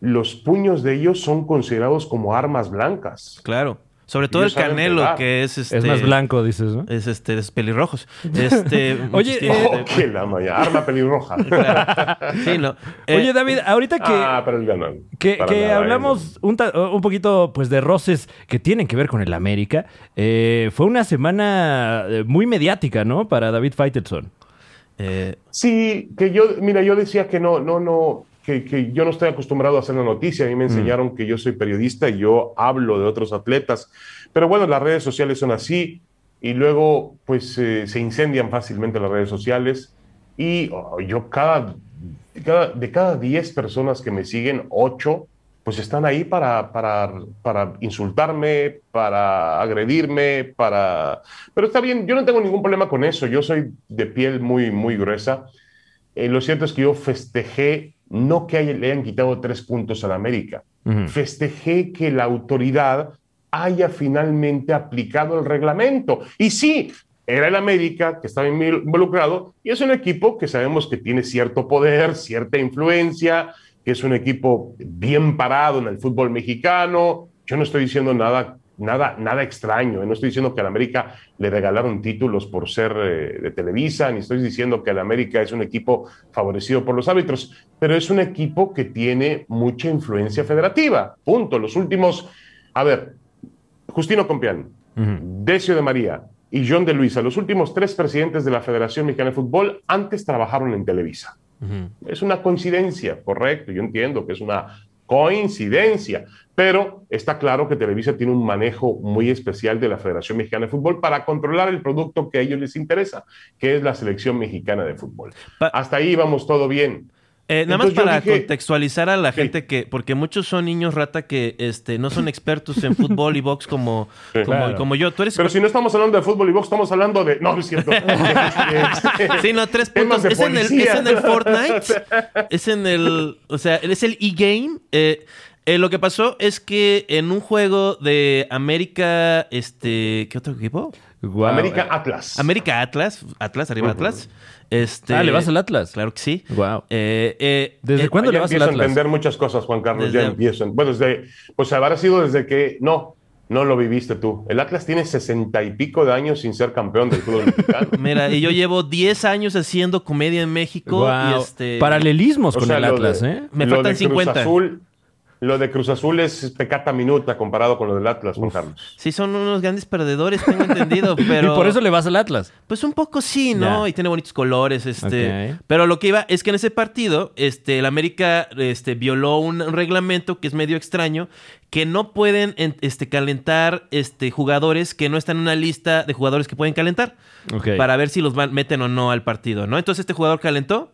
los puños de ellos son considerados como armas blancas. Claro. Sobre todo el Canelo, que es este. Es más blanco, dices, ¿no? Es este, de esos pelirrojos. Este. Oye, tiene- eh, Oh, que la maya, arma pelirroja. Sí, no. Eh, Oye, David, ahorita que, ah, pero él ganó. que, Para que nada, hablamos un, ta- un poquito pues de roces que tienen que ver con el América, eh, fue una semana eh, muy mediática, ¿no? Para David Faitelson. Eh, Sí, que yo, mira, yo decía que no, no, no, que, que yo no estoy acostumbrado a hacer la noticia. A mí me enseñaron que yo soy periodista y yo hablo de otros atletas. Pero bueno, las redes sociales son así y luego pues eh, se incendian fácilmente las redes sociales y oh, yo cada, cada- de cada 10 personas que me siguen, 8 pues están ahí para, para, para insultarme, para agredirme, para... Pero está bien, yo no tengo ningún problema con eso, yo soy de piel muy, muy gruesa. Eh, lo cierto es que yo festejé, no que le hayan quitado tres puntos a la América, festejé que la autoridad haya finalmente aplicado el reglamento. Y sí, era el América que estaba involucrado y es un equipo que sabemos que tiene cierto poder, cierta influencia, que es un equipo bien parado en el fútbol mexicano. Yo no estoy diciendo nada, nada, nada extraño. No estoy diciendo que al América le regalaron títulos por ser eh, de Televisa, ni estoy diciendo que el América es un equipo favorecido por los árbitros, pero es un equipo que tiene mucha influencia federativa. Punto. Los últimos, a ver, Justino Compián, Decio de María y John de Luisa, los últimos tres presidentes de la Federación Mexicana de Fútbol, antes trabajaron en Televisa. Es una coincidencia, correcto, yo entiendo que es una coincidencia, pero está claro que Televisa tiene un manejo muy especial de la Federación Mexicana de Fútbol para controlar el producto que a ellos les interesa, que es la selección mexicana de fútbol. Hasta ahí vamos todo bien. Eh, nada más para dije- contextualizar a la gente que, porque muchos son niños rata que este, no son expertos en fútbol y box como, como, Claro. como yo. Tú eres Pero si no estamos hablando de fútbol y box, estamos hablando de... No, no es cierto. Sí, no, tres puntos. Es en, el, es en el Fortnite. Es en el. O sea, es el e-game. Eh, eh, lo que pasó es que en un juego de América. Este. ¿Qué otro equipo? América Atlas. América Atlas. Atlas, arriba Atlas. Este, Ah, ¿le vas al Atlas? Claro que sí. Wow. Eh, eh, ¿Desde eh, cuándo ya le vas al empiezo a Atlas? entender muchas cosas, Juan Carlos, ya empiezo. Bueno, desde, pues habrá sido desde que, no, no lo viviste tú. El Atlas tiene sesenta y pico de años sin ser campeón del fútbol mexicano. Mira, y yo llevo 10 años haciendo comedia en México. Y este. Paralelismos O con sea, el Atlas, de- ¿eh? Me faltan de Cruz 50. Azul, lo de Cruz Azul es pecata minuta comparado con lo del Atlas, Juan Carlos. Sí, son unos grandes perdedores, tengo entendido, pero... Y por eso le vas al Atlas. Pues un poco sí, ¿no? Y tiene bonitos colores, este. Pero lo que iba es que en ese partido, este, el América, este, violó un reglamento que es medio extraño, que no pueden, en- este, calentar, este, jugadores que no están en una lista de jugadores que pueden calentar, para ver si los van- meten o no al partido, ¿no? Entonces este jugador calentó,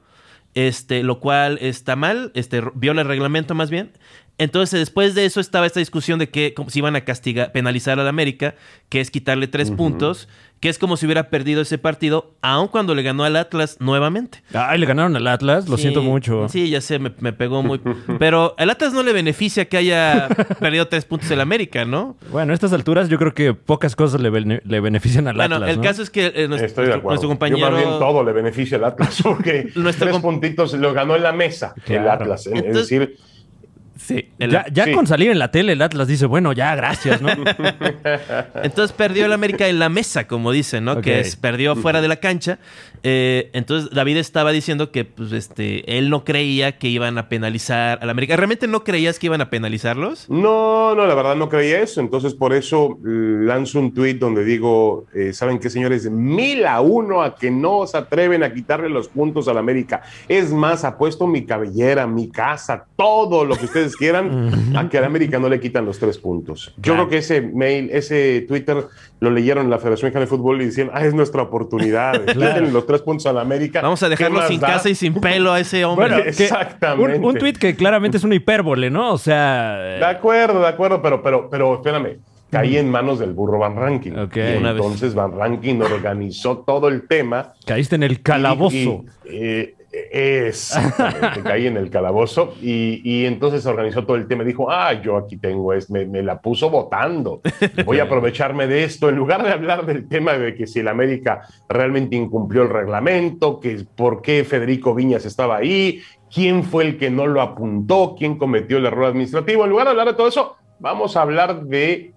este, lo cual está mal, este, viola el reglamento más bien. Entonces, después de eso estaba esta discusión de que como si iban a castigar, penalizar al América, que es quitarle tres puntos, que es como si hubiera perdido ese partido, aun cuando le ganó al Atlas nuevamente. Ay, le ganaron al Atlas, lo Sí, siento mucho. Sí, ya sé, me, me pegó muy. Pero al Atlas no le beneficia que haya perdido tres puntos el América, ¿no? Bueno, a estas alturas yo creo que pocas cosas le, bene- le benefician al Bueno, Atlas. el ¿no? caso es que eh, nuestro, Estoy de nuestro- acuerdo. nuestro Yo compañero. más bien todo le beneficia al Atlas, porque Nuestro tres puntitos lo ganó en la mesa, el. Atlas. Es Entonces- decir, Sí, el- Ya, ya Sí. con salir en la tele, el Atlas dice, bueno, ya, gracias, ¿no? Entonces perdió el América en la mesa, como dicen, ¿no? Que es, perdió fuera de la cancha. Eh, entonces David estaba diciendo que pues, este, él no creía que iban a penalizar al América. ¿Realmente no creías que iban a penalizarlos? No, no, la verdad no creía eso. Entonces, por eso eh, lanzo un tuit donde digo, eh, ¿saben qué, señores? Mil a uno a que no se atreven a quitarle los puntos al América. Es más, apuesto mi cabellera, mi casa, todo lo que ustedes quieran, a que al América no le quitan los tres puntos. Yo Claro. creo que ese mail, ese Twitter, lo leyeron en la Federación Mexicana de Fútbol y decían, ah, es nuestra oportunidad. Quítenle los tres puntos al América. Vamos a ¿Qué dejarlo sin da? casa y sin pelo a ese hombre. Bueno, que- Exactamente. Un, un tuit que claramente es una hipérbole, ¿no? O sea... De acuerdo, de acuerdo, pero, pero, pero espérame. Caí en manos del burro Van Ranking. Ok. Y Una vez. entonces Van Ranking organizó todo el tema. Caíste en el calabozo. Y- y, eh, exactamente, caí en el calabozo y, y entonces organizó todo el tema. Dijo, ah, yo aquí tengo, es, me, me la puso votando. Voy a aprovecharme de esto. En lugar de hablar del tema de que si el América realmente incumplió el reglamento, que por qué Federico Viñas estaba ahí, quién fue el que no lo apuntó, quién cometió el error administrativo. En lugar de hablar de todo eso, vamos a hablar de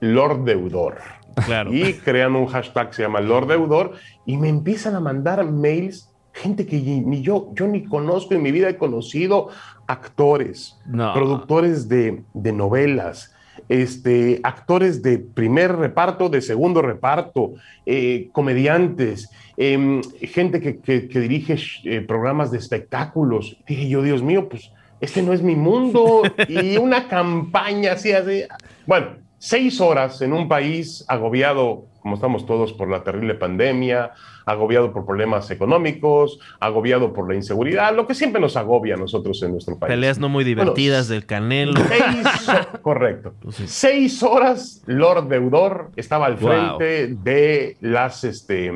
Lord Deudor. Claro. Y crean un hashtag que se llama Lord Deudor y me empiezan a mandar mails, gente que ni yo, yo ni conozco en mi vida, he conocido actores, No. productores de, de novelas, este, actores de primer reparto, de segundo reparto, eh, comediantes, em, gente que, que- que dirige eh, programas de espectáculos. Dije yo, Dios mío, pues este no es mi mundo. Y una campaña así, así. Bueno, seis horas en un país agobiado, como estamos todos, por la terrible pandemia, agobiado por problemas económicos, agobiado por la inseguridad, lo que siempre nos agobia a nosotros en nuestro país. Peleas no muy divertidas del Canelo. Seis, correcto. Seis horas, Lord Deudor estaba al Wow. frente de las, este,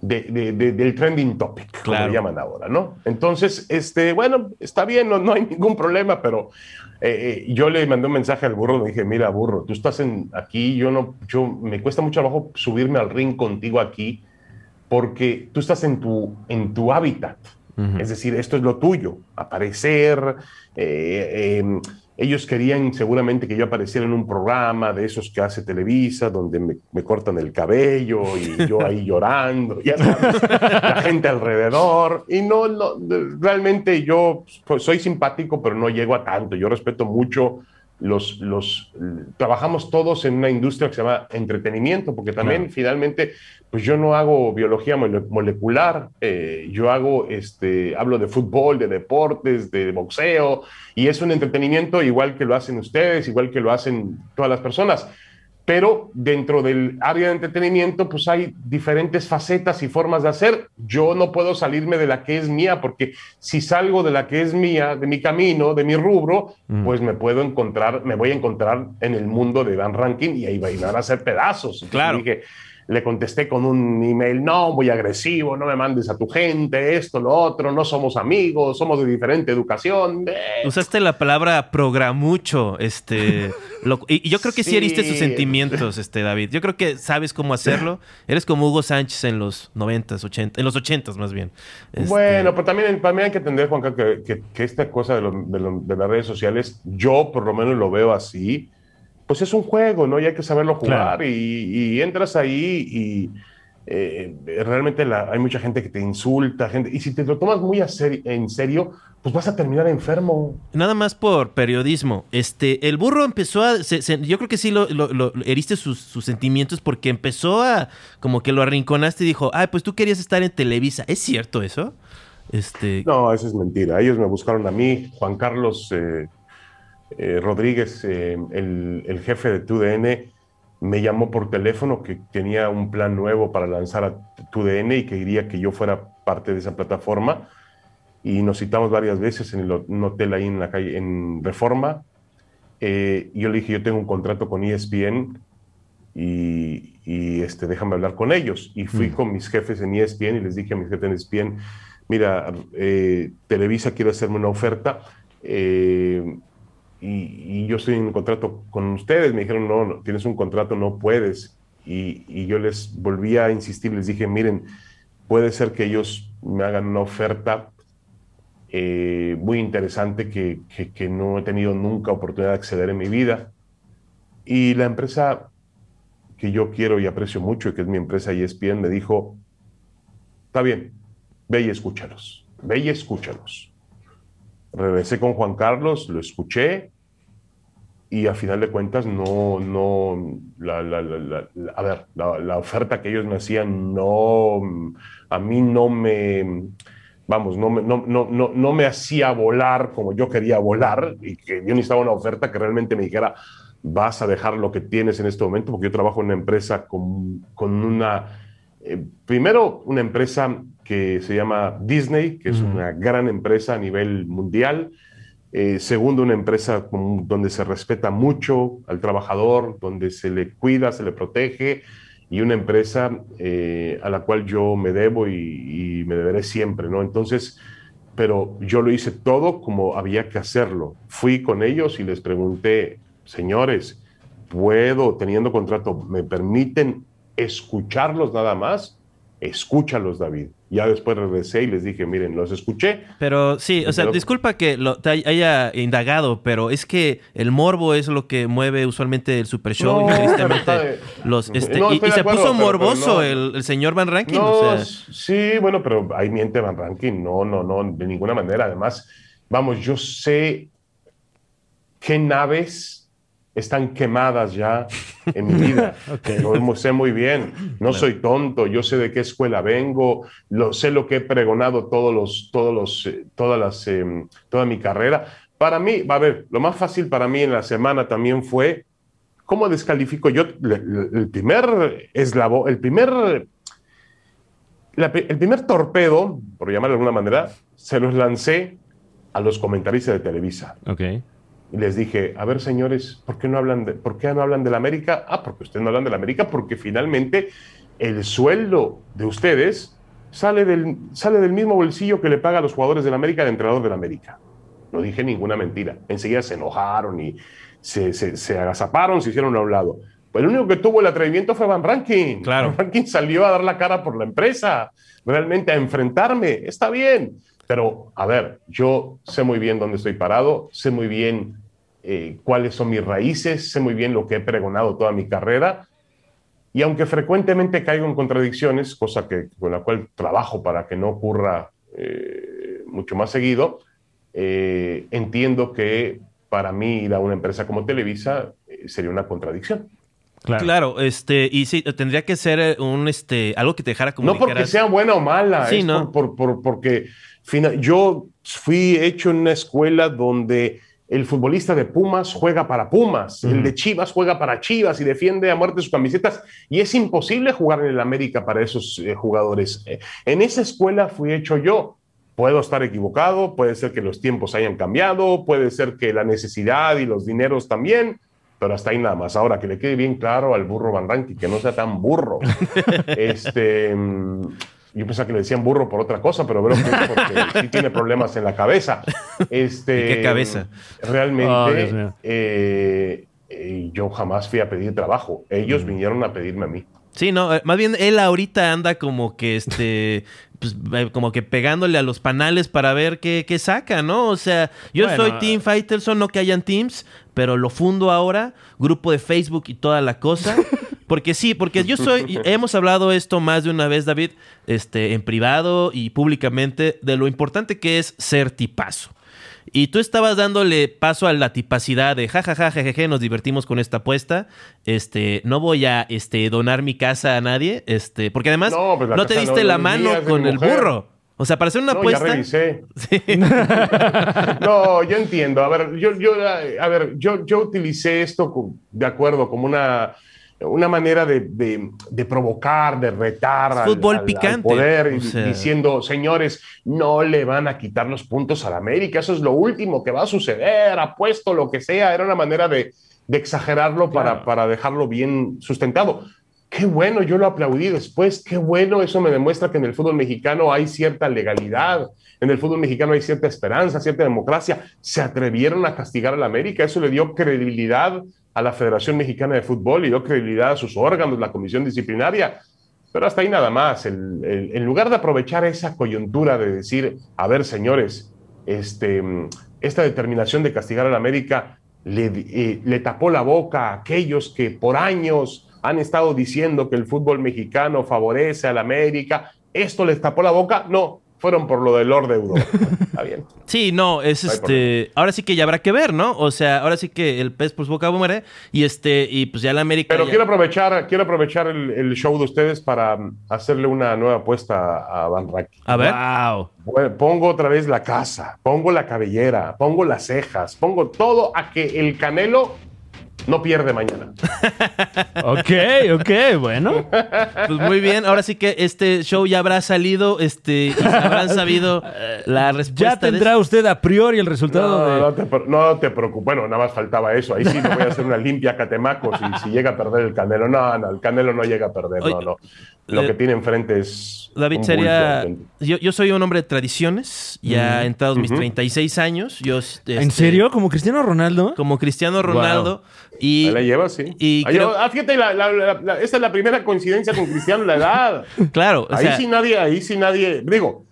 de- de- de- del trending topic, como Claro. le llaman ahora, ¿no? Entonces, este, bueno, está bien, no, no hay ningún problema, pero eh, eh, yo le mandé un mensaje al burro, le dije, mira, burro, tú estás en, aquí, yo no, yo, me cuesta mucho trabajo subirme al ring contigo aquí, porque tú estás en tu, en tu hábitat. Es decir, esto es lo tuyo, aparecer. eh, eh, ellos querían seguramente que yo apareciera en un programa de esos que hace Televisa, donde me, me cortan el cabello y yo ahí llorando, sabes, la gente alrededor. Y no, no, realmente yo pues, soy simpático, pero no llego a tanto. Yo respeto mucho los, los, trabajamos todos en una industria que se llama entretenimiento, porque también Claro. finalmente, pues yo no hago biología mole- molecular, eh, yo hago, este, hablo de fútbol, de deportes, de boxeo, y es un entretenimiento igual que lo hacen ustedes, igual que lo hacen todas las personas. Pero dentro del área de entretenimiento, pues hay diferentes facetas y formas de hacer. Yo no puedo salirme de la que es mía, porque si salgo de la que es mía, de mi camino, de mi rubro, pues me puedo encontrar, me voy a encontrar en el mundo de Van Ranking y ahí van a hacer pedazos. Entonces Claro. dije, le contesté con un email, no, muy agresivo, no me mandes a tu gente, esto, lo otro, no somos amigos, somos de diferente educación. eh, Usaste la palabra programucho, este, lo- y, y yo creo que sí, heriste sus Sí. sentimientos, este, David. Yo creo que sabes cómo hacerlo. Eres como Hugo Sánchez en los 90s, 80, en los 80s más bien. Este, Bueno, pero también, también hay que entender, Juanca, que, que- que esta cosa de, lo- de lo- de las redes sociales, yo por lo menos lo veo así, pues es un juego, ¿no? Y hay que saberlo jugar Claro. y, y entras ahí y eh, realmente la- hay mucha gente que te insulta, gente, y si te lo tomas muy seri- en serio, pues vas a terminar enfermo. Nada más por periodismo. Este, el burro empezó a. se- se- yo creo que sí lo, lo- lo- heriste sus, sus sentimientos porque empezó a. como que lo arrinconaste y dijo, ay, pues tú querías estar en Televisa. ¿Es cierto eso? Este. No, eso es mentira. Ellos me buscaron a mí, Juan Carlos eh, eh, Rodríguez, eh, el, el jefe de TUDN, me llamó por teléfono que tenía un plan nuevo para lanzar a TUDN y que quería que yo fuera parte de esa plataforma. Y nos citamos varias veces en el un hotel ahí en la calle, en Reforma. Eh, yo le dije, yo tengo un contrato con ESPN y, y, este, déjame hablar con ellos. Y fui con mis jefes en ESPN y les dije a mis jefes en ESPN, mira, Televisa quiere hacerme una oferta eh, y, y yo estoy en contrato con ustedes. Me dijeron, no, no, tienes un contrato, no puedes. Y, y yo les volví a insistir, les dije, miren, puede ser que ellos me hagan una oferta eh, muy interesante que, que- que no he tenido nunca oportunidad de acceder en mi vida. Y la empresa que yo quiero y aprecio mucho, y que es mi empresa ESPN, me dijo, está bien, ve y escúchalos, ve y escúchalos. Regresé con Juan Carlos, lo escuché y a final de cuentas no, no, la, la- la- a ver, la, oferta que ellos me hacían no, a mí no me, vamos, no me, no, no, no, no me hacía volar como yo quería volar y que yo necesitaba una oferta que realmente me dijera, vas a dejar lo que tienes en este momento, porque yo trabajo en una empresa con, con una, eh, primero una empresa que se llama Disney, que es una gran empresa a nivel mundial. Eh, segundo, una empresa con- donde se respeta mucho al trabajador, donde se le cuida, se le protege, y una empresa eh, a la cual yo me debo y, y me deberé siempre, ¿no? Entonces, pero yo lo hice todo como había que hacerlo. Fui con ellos y les pregunté, señores, ¿puedo, teniendo contrato, me permiten escucharlos nada más? Escúchalos, David. Ya después regresé y les dije, miren, los escuché. Pero sí, o sea, Pero- disculpa que lo, te hay- haya indagado, pero es que el morbo es lo que mueve usualmente el Super Show No, y pero tristemente está- los este No, y, estoy y de se acuerdo, puso pero- pero morboso no. el, el señor Van o sea, sí, bueno, pero ahí miente Van Ranking. No, no, no, de ninguna manera. Además, vamos, yo sé qué naves están quemadas ya en mi vida. Yo mo- sé muy bien, no soy tonto, yo sé de qué escuela vengo, lo, sé lo que he pregonado todos los, todos los, eh, todas las, em, toda mi carrera. Para mí, va a ver, lo más fácil para mí en la semana también fue cómo descalifico yo le- le- el primer eslabón, el primer la el primer torpedo, por llamarlo de alguna manera, se los lancé a los comentaristas de Televisa. Ok. Y les dije, a ver, señores, ¿por qué no hablan de, ¿por qué no hablan de la América? Ah, porque ustedes no hablan de la América, porque finalmente el sueldo de ustedes sale del, sale del mismo bolsillo que le paga a los jugadores de la América el entrenador de la América. No dije ninguna mentira. Enseguida se enojaron y se, se, se agazaparon, se hicieron a un lado. Pues el único que tuvo el atrevimiento fue Van Rankin. Claro. Van Rankin salió a dar la cara por la empresa, realmente a enfrentarme. Está bien. Pero, a ver, yo sé muy bien dónde estoy parado, sé muy bien eh, cuáles son mis raíces, sé muy bien lo que he pregonado toda mi carrera. Y aunque frecuentemente caigo en contradicciones, cosa que, con la cual trabajo para que no ocurra eh, mucho más seguido, eh, entiendo que para mí ir a una empresa como Televisa eh, sería una contradicción. Claro. este, y sí, tendría que ser eh, un, este, algo que te dejara como No porque sea buena o mala, Sí, es ¿no? por, por- por- porque fina- yo fui hecho en una escuela donde el futbolista de Pumas juega para Pumas, el de Chivas juega para Chivas y defiende a muerte sus camisetas y es imposible jugar en el América para esos eh, jugadores. Eh, en esa escuela fui hecho yo. Puedo estar equivocado, puede ser que los tiempos hayan cambiado, puede ser que la necesidad y los dineros también, pero hasta ahí nada más. Ahora, que le quede bien claro al burro Van Rankin, que no sea tan burro. este, mm, yo pensaba que le decían burro por otra cosa, pero veo que es porque sí tiene problemas en la cabeza. Este, ¿Y qué cabeza? Realmente, Oh, eh, eh, yo jamás fui a pedir trabajo. Ellos vinieron a pedirme a mí. Sí, no, eh, más bien él ahorita anda como que este, pues, eh, como que pegándole a los panales para ver qué, qué saca, ¿no? O sea, yo Bueno, soy Team Fighterson, no que hayan teams, pero lo fundo ahora, grupo de Facebook y toda la cosa. Porque sí, porque yo soy, hemos hablado esto más de una vez, David, este, en privado y públicamente, de lo importante que es ser tipazo. Y tú estabas dándole paso a la tipacidad de jajaja, jejeje, nos divertimos con esta apuesta. Este, no voy a este, donar mi casa a nadie, este, porque además no, pues te diste no- la no mano con el mujer. burro. O sea, para hacer una No, apuesta. ya revisé. no, yo entiendo. A ver, yo, yo, a ver, yo, yo utilicé esto de acuerdo como una, una manera de, de- de provocar, de retar al, Fútbol al- al picante, poder, o y- sea. diciendo, señores, no le van a quitar los puntos a la América. Eso es lo último que va a suceder. Apuesto lo que sea. Era una manera de, de exagerarlo para, para dejarlo bien sustentado. Qué bueno, yo lo aplaudí después, qué bueno, eso me demuestra que en el fútbol mexicano hay cierta legalidad, en el fútbol mexicano hay cierta esperanza, cierta democracia. Se atrevieron a castigar a la América, eso le dio credibilidad a la Federación Mexicana de Fútbol y dio credibilidad a sus órganos, la comisión disciplinaria. Pero hasta ahí nada más. En lugar de aprovechar esa coyuntura de decir, a ver, señores, este, esta determinación de castigar a la América le, eh, le tapó la boca a aquellos que por años han estado diciendo que el fútbol mexicano favorece a la América. ¿Esto les tapó la boca? No, fueron por lo del Lord de Europa. Está bien. Sí, no, es No este. Ahora sí que ya habrá que ver, ¿no? O sea, ahora sí que el pez por su boca muere. Y este, y pues ya la América. Pero ya- quiero aprovechar, quiero aprovechar el, el show de ustedes para mm, hacerle una nueva apuesta a Van Rankin. A ver. Wow. Bueno, Pongo otra vez la casa, pongo la cabellera, pongo las cejas, pongo todo a que el Canelo no pierde mañana. Ok, ok, bueno. Pues muy bien, ahora sí que este show ya habrá salido, este, y habrán sabido la respuesta. Ya de tendrá usted a priori el resultado No, de. no te, no te preocupes. Bueno, nada más faltaba eso. Ahí sí le voy a hacer una limpia Catemaco si, si llega a perder el Canelo. No, no, el Canelo no llega a perder. No, no. Lo eh, que tiene enfrente es. David, un sería. Yo, yo soy un hombre de tradiciones, ya Mm. entrados mis Ujú. 36 años. Yo, este, ¿En serio? ¿Como Cristiano Ronaldo? Como Cristiano Ronaldo. Y, Ahí la lleva, sí. y creo- ah, fíjate, la- la- la- la- esta es la primera coincidencia con Cristiano, la edad. claro, o ahí sea, sí nadie, ahí sí nadie. Digo,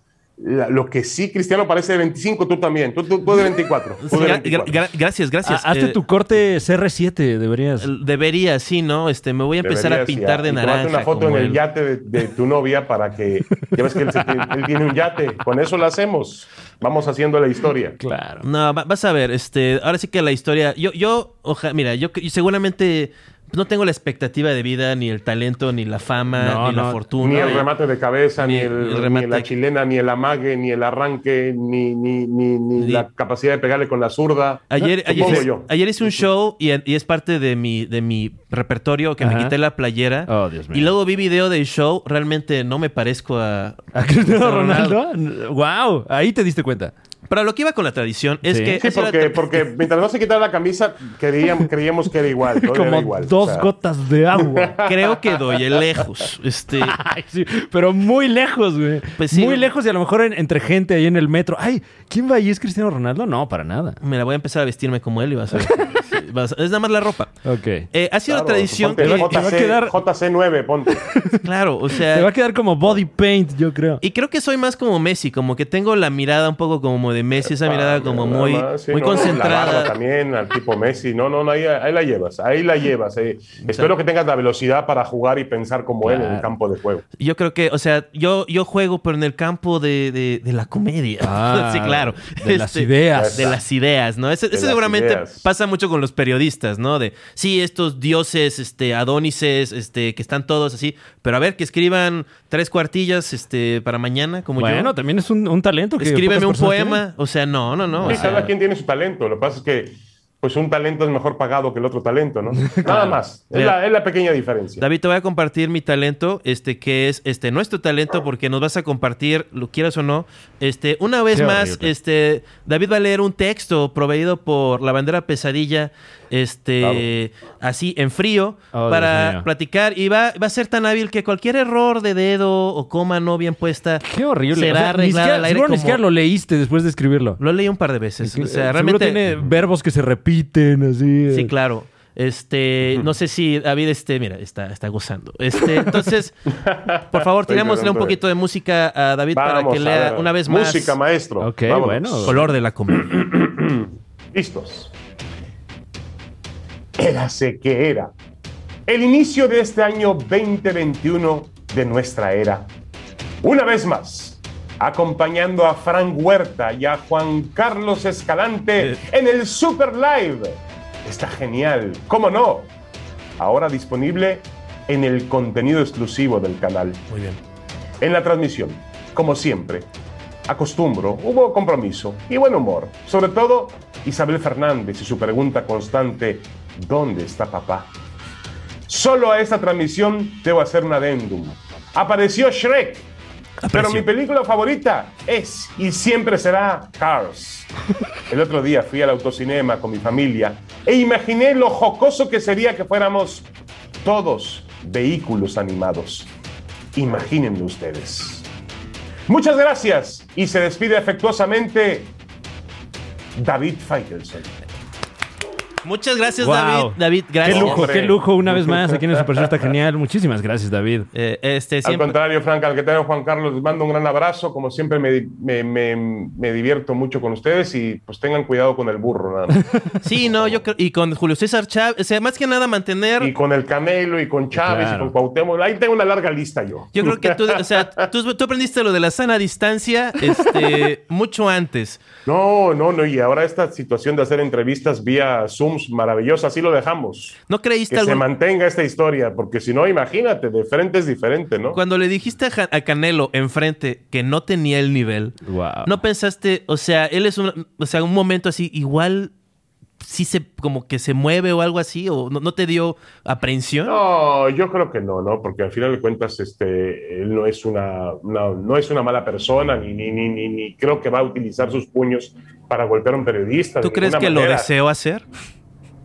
la- lo que sí, Cristiano parece de 25, tú también. Tú, tú- tú de 24. tú de Gra- 24. gra- gracias, gracias. Ah, hazte Eh, tu corte CR7, deberías. Debería, sí, ¿no? Este, me voy a empezar a pintar ya. de Y naranja. una foto en el yate de, de tu novia para que. Ya ves que él, se tiene- él tiene un yate. Con eso lo hacemos. Vamos haciendo la historia. Claro. No, va- vas a ver, este, ahora sí que la historia, yo, yo, oja, mira, yo, yo seguramente no tengo la expectativa de vida, ni el talento, ni la fama, No, ni la fortuna. Ni el remate de cabeza, ni, Ni el, ni la chilena, ni el amague, ni el arranque, ni, ni, la capacidad de pegarle con la zurda. Ayer, ayer, yo. ayer hice un show y, y es parte de mi, de mi repertorio que me quité la playera. Oh, Dios mío. Y luego vi video del show. Realmente no me parezco a. ¿A Cristiano Ronaldo? ¡Wow! Ahí te diste cuenta. Pero lo que iba con la tradición es Sí. que. Sí, porque, porque mientras no se quitara la camisa, creíamos, creíamos que era igual. todo era Como igual. dos O sea, gotas de agua. Creo que doy lejos. Este. Ay, sí, pero muy lejos, güey. Pues sí. Muy lejos y a lo mejor en- entre gente ahí en el metro. Ay, ¿quién va ahí? ¿Es Cristiano Ronaldo? No, para nada. Mira, voy a empezar a vestirme como él y vas a ver. Vas es nada más la ropa. Ok. Eh, ha sido claro, la tradición ponte que. te va a JC, quedar- JC9, ponte. Claro, o Te sea. va a quedar como body paint, yo creo. Y creo que soy más como Messi, como que tengo la mirada un poco como de Messi, esa mirada como muy, sí, muy no, La barba concentrada. también, al tipo Messi. No, no, no, ahí, ahí la llevas, ahí la llevas. eh. Espero que tengas la velocidad para jugar y pensar como él en el campo de juego. Yo creo que, o sea, yo, yo juego, pero en el campo de, de- de la comedia. Ah, sí, claro. de las Este, ideas. De las ideas, ¿no? Ese, De ese las seguramente ideas. pasa mucho con los periodistas, ¿no? De, sí, estos dioses, este, adónices, este, que están todos así, pero a ver, que escriban tres cuartillas, este, para mañana, como bueno, yo. también es un, un talento que. Escríbeme un poema. O sea, no, no, no. o Sí, sea, cada quien tiene su talento. Lo que pasa es que pues un talento es mejor pagado que el otro talento, ¿no? Nada más. Es la, es la pequeña diferencia. David, te voy a compartir mi talento, este, que es este, nuestro talento, porque nos vas a compartir, lo quieras o no. Este, una vez Qué más, horrible. este, David va a leer un texto proveído por la bandera pesadilla, este, así en frío, Oh, para platicar. Y va, va a ser tan hábil que cualquier error de dedo o coma no bien puesta Qué horrible. será O sea, arreglada siquiera, al aire seguro ni como- siquiera lo leíste después de escribirlo. Lo leí un par de veces. O sea, realmente. tiene verbos que se repiten así. Sí, claro. Este, no sé si David, este, mira, está, está gozando. Este, entonces, por favor, Estoy tirémosle un poquito de música a David para que lea una vez más Música, maestro. Ok, Vámonos. bueno. color de la comedia. Listos. Érase que era. El inicio de este año 2021 de nuestra era. Una vez más, acompañando a Frank Huerta y a Juan Carlos Escalante en el Super Live. Está genial, ¿cómo no? Ahora disponible en el contenido exclusivo del canal. Muy bien. En la transmisión, como siempre, acostumbro, hubo compromiso y buen humor. Sobre todo, Isabel Fernández y su pregunta constante, ¿dónde está papá? Solo a esta transmisión debo hacer un adendum. Apareció Shrek, pero mi película favorita es y siempre será Cars. El otro día fui al autocinema con mi familia e imaginé lo jocoso que sería que fuéramos todos vehículos animados. Imagínenlo ustedes. Muchas gracias y se despide afectuosamente David Feitelson. Muchas gracias, Wow. David. David, Qué gracias. lujo, Hombre. qué lujo una vez más aquí en el Super Show. Está genial. Muchísimas gracias, David. Eh, este, Al contrario, Frank, al que tengo Juan Carlos, les mando un gran abrazo. Como siempre, me, me- me- me divierto mucho con ustedes y pues tengan cuidado con el burro, nada más. sí, no, yo creo, y con Julio César Chávez, o sea, más que nada mantener, Y con el Canelo y con Chávez Claro. y con Cuauhtémoc. Ahí tengo una larga lista yo. yo creo que tú, o sea, tú, tú aprendiste lo de la sana distancia, este, mucho antes. No, no, no. Y ahora esta situación de hacer entrevistas vía Zooms maravillosa, así lo dejamos. ¿No creíste Que se mantenga esta historia, porque si no, imagínate, de frente es diferente, ¿no? Cuando le dijiste a, a Canelo enfrente que no tenía el nivel, Wow. ¿no pensaste, o sea, él es un, o sea, un momento así, igual sí se, como que se mueve o algo así, o no, no te dio aprehensión? No, yo creo que no, ¿no? Porque al final de cuentas, este, él no es una, no es una mala persona, ni, ni, ni, ni, ni creo que va a utilizar sus puños para golpear a un periodista. ¿Tú de crees que lo deseó hacer?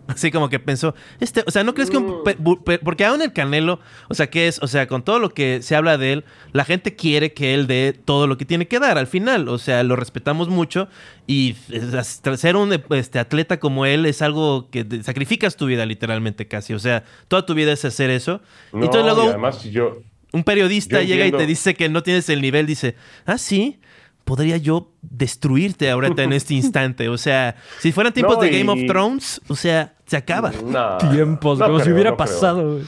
Así como que pensó, este, o sea, ¿no crees que un pe- porque aún el Canelo, o sea, que es, o sea, con todo lo que se habla de él, la gente quiere que él dé todo lo que tiene que dar al final, o sea, lo respetamos mucho y eh, ser un este, atleta como él es algo que te- sacrificas tu vida literalmente casi, o sea, toda tu vida es hacer eso. No, y entonces luego y además, si yo, un periodista yo llega y te dice que no tienes el nivel, dice, ah, sí, podría yo destruirte ahorita en este instante. O sea, si fueran tiempos No, de Game of Thrones, o sea, se acaba. No, Tiempos, no como si hubiera pasado.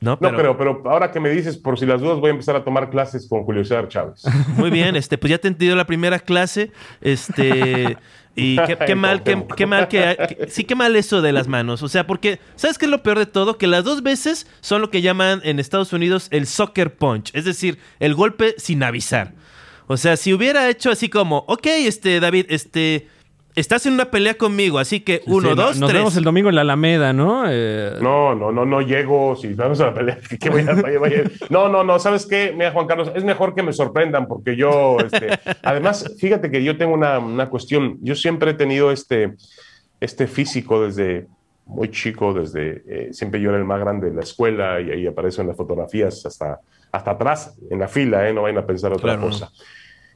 No, No pero, pero ahora que me dices, por si las dudas, voy a empezar a tomar clases con Julio César Chávez. muy bien, este, pues ya te entiendo la primera clase, este, y qué, qué mal, qué, qué mal que, que- sí, qué mal eso de las manos, o sea, porque, ¿sabes qué es lo peor de todo? Que las dos veces son lo que llaman en Estados Unidos el soccer punch, es decir, el golpe sin avisar. O sea, si hubiera hecho así como, ok, este, David, este, estás en una pelea conmigo, así que uno, Sí, no- dos, Nos tres. vemos el domingo en la Alameda, ¿no? Eh, No, no, no, no llego. Si vamos a la pelea, ¿qué- qué voy a- vaya- vaya? No, no, no, ¿sabes qué? Mira, Juan Carlos, es mejor que me sorprendan porque yo, este, además, fíjate que yo tengo una, una cuestión. Yo siempre he tenido este, este físico desde muy chico, desde, eh, siempre yo era el más grande de la escuela y ahí aparezco en las fotografías hasta, hasta atrás, en la fila, ¿eh? No vayan a pensar otra Claro, cosa.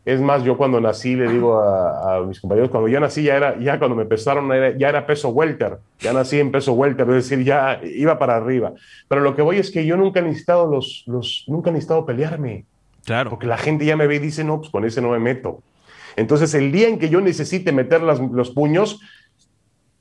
Es más, yo cuando nací le digo a, a mis compañeros, cuando ya nací ya era, ya cuando me empezaron, era- ya era peso welter, ya nací en peso welter, es decir, ya iba para arriba. Pero lo que voy es que yo nunca he necesitado los, los nunca he necesitado pelearme, Claro. porque la gente ya me ve y dice, no, pues con ese no me meto. Entonces, el día en que yo necesite meter las- los puños,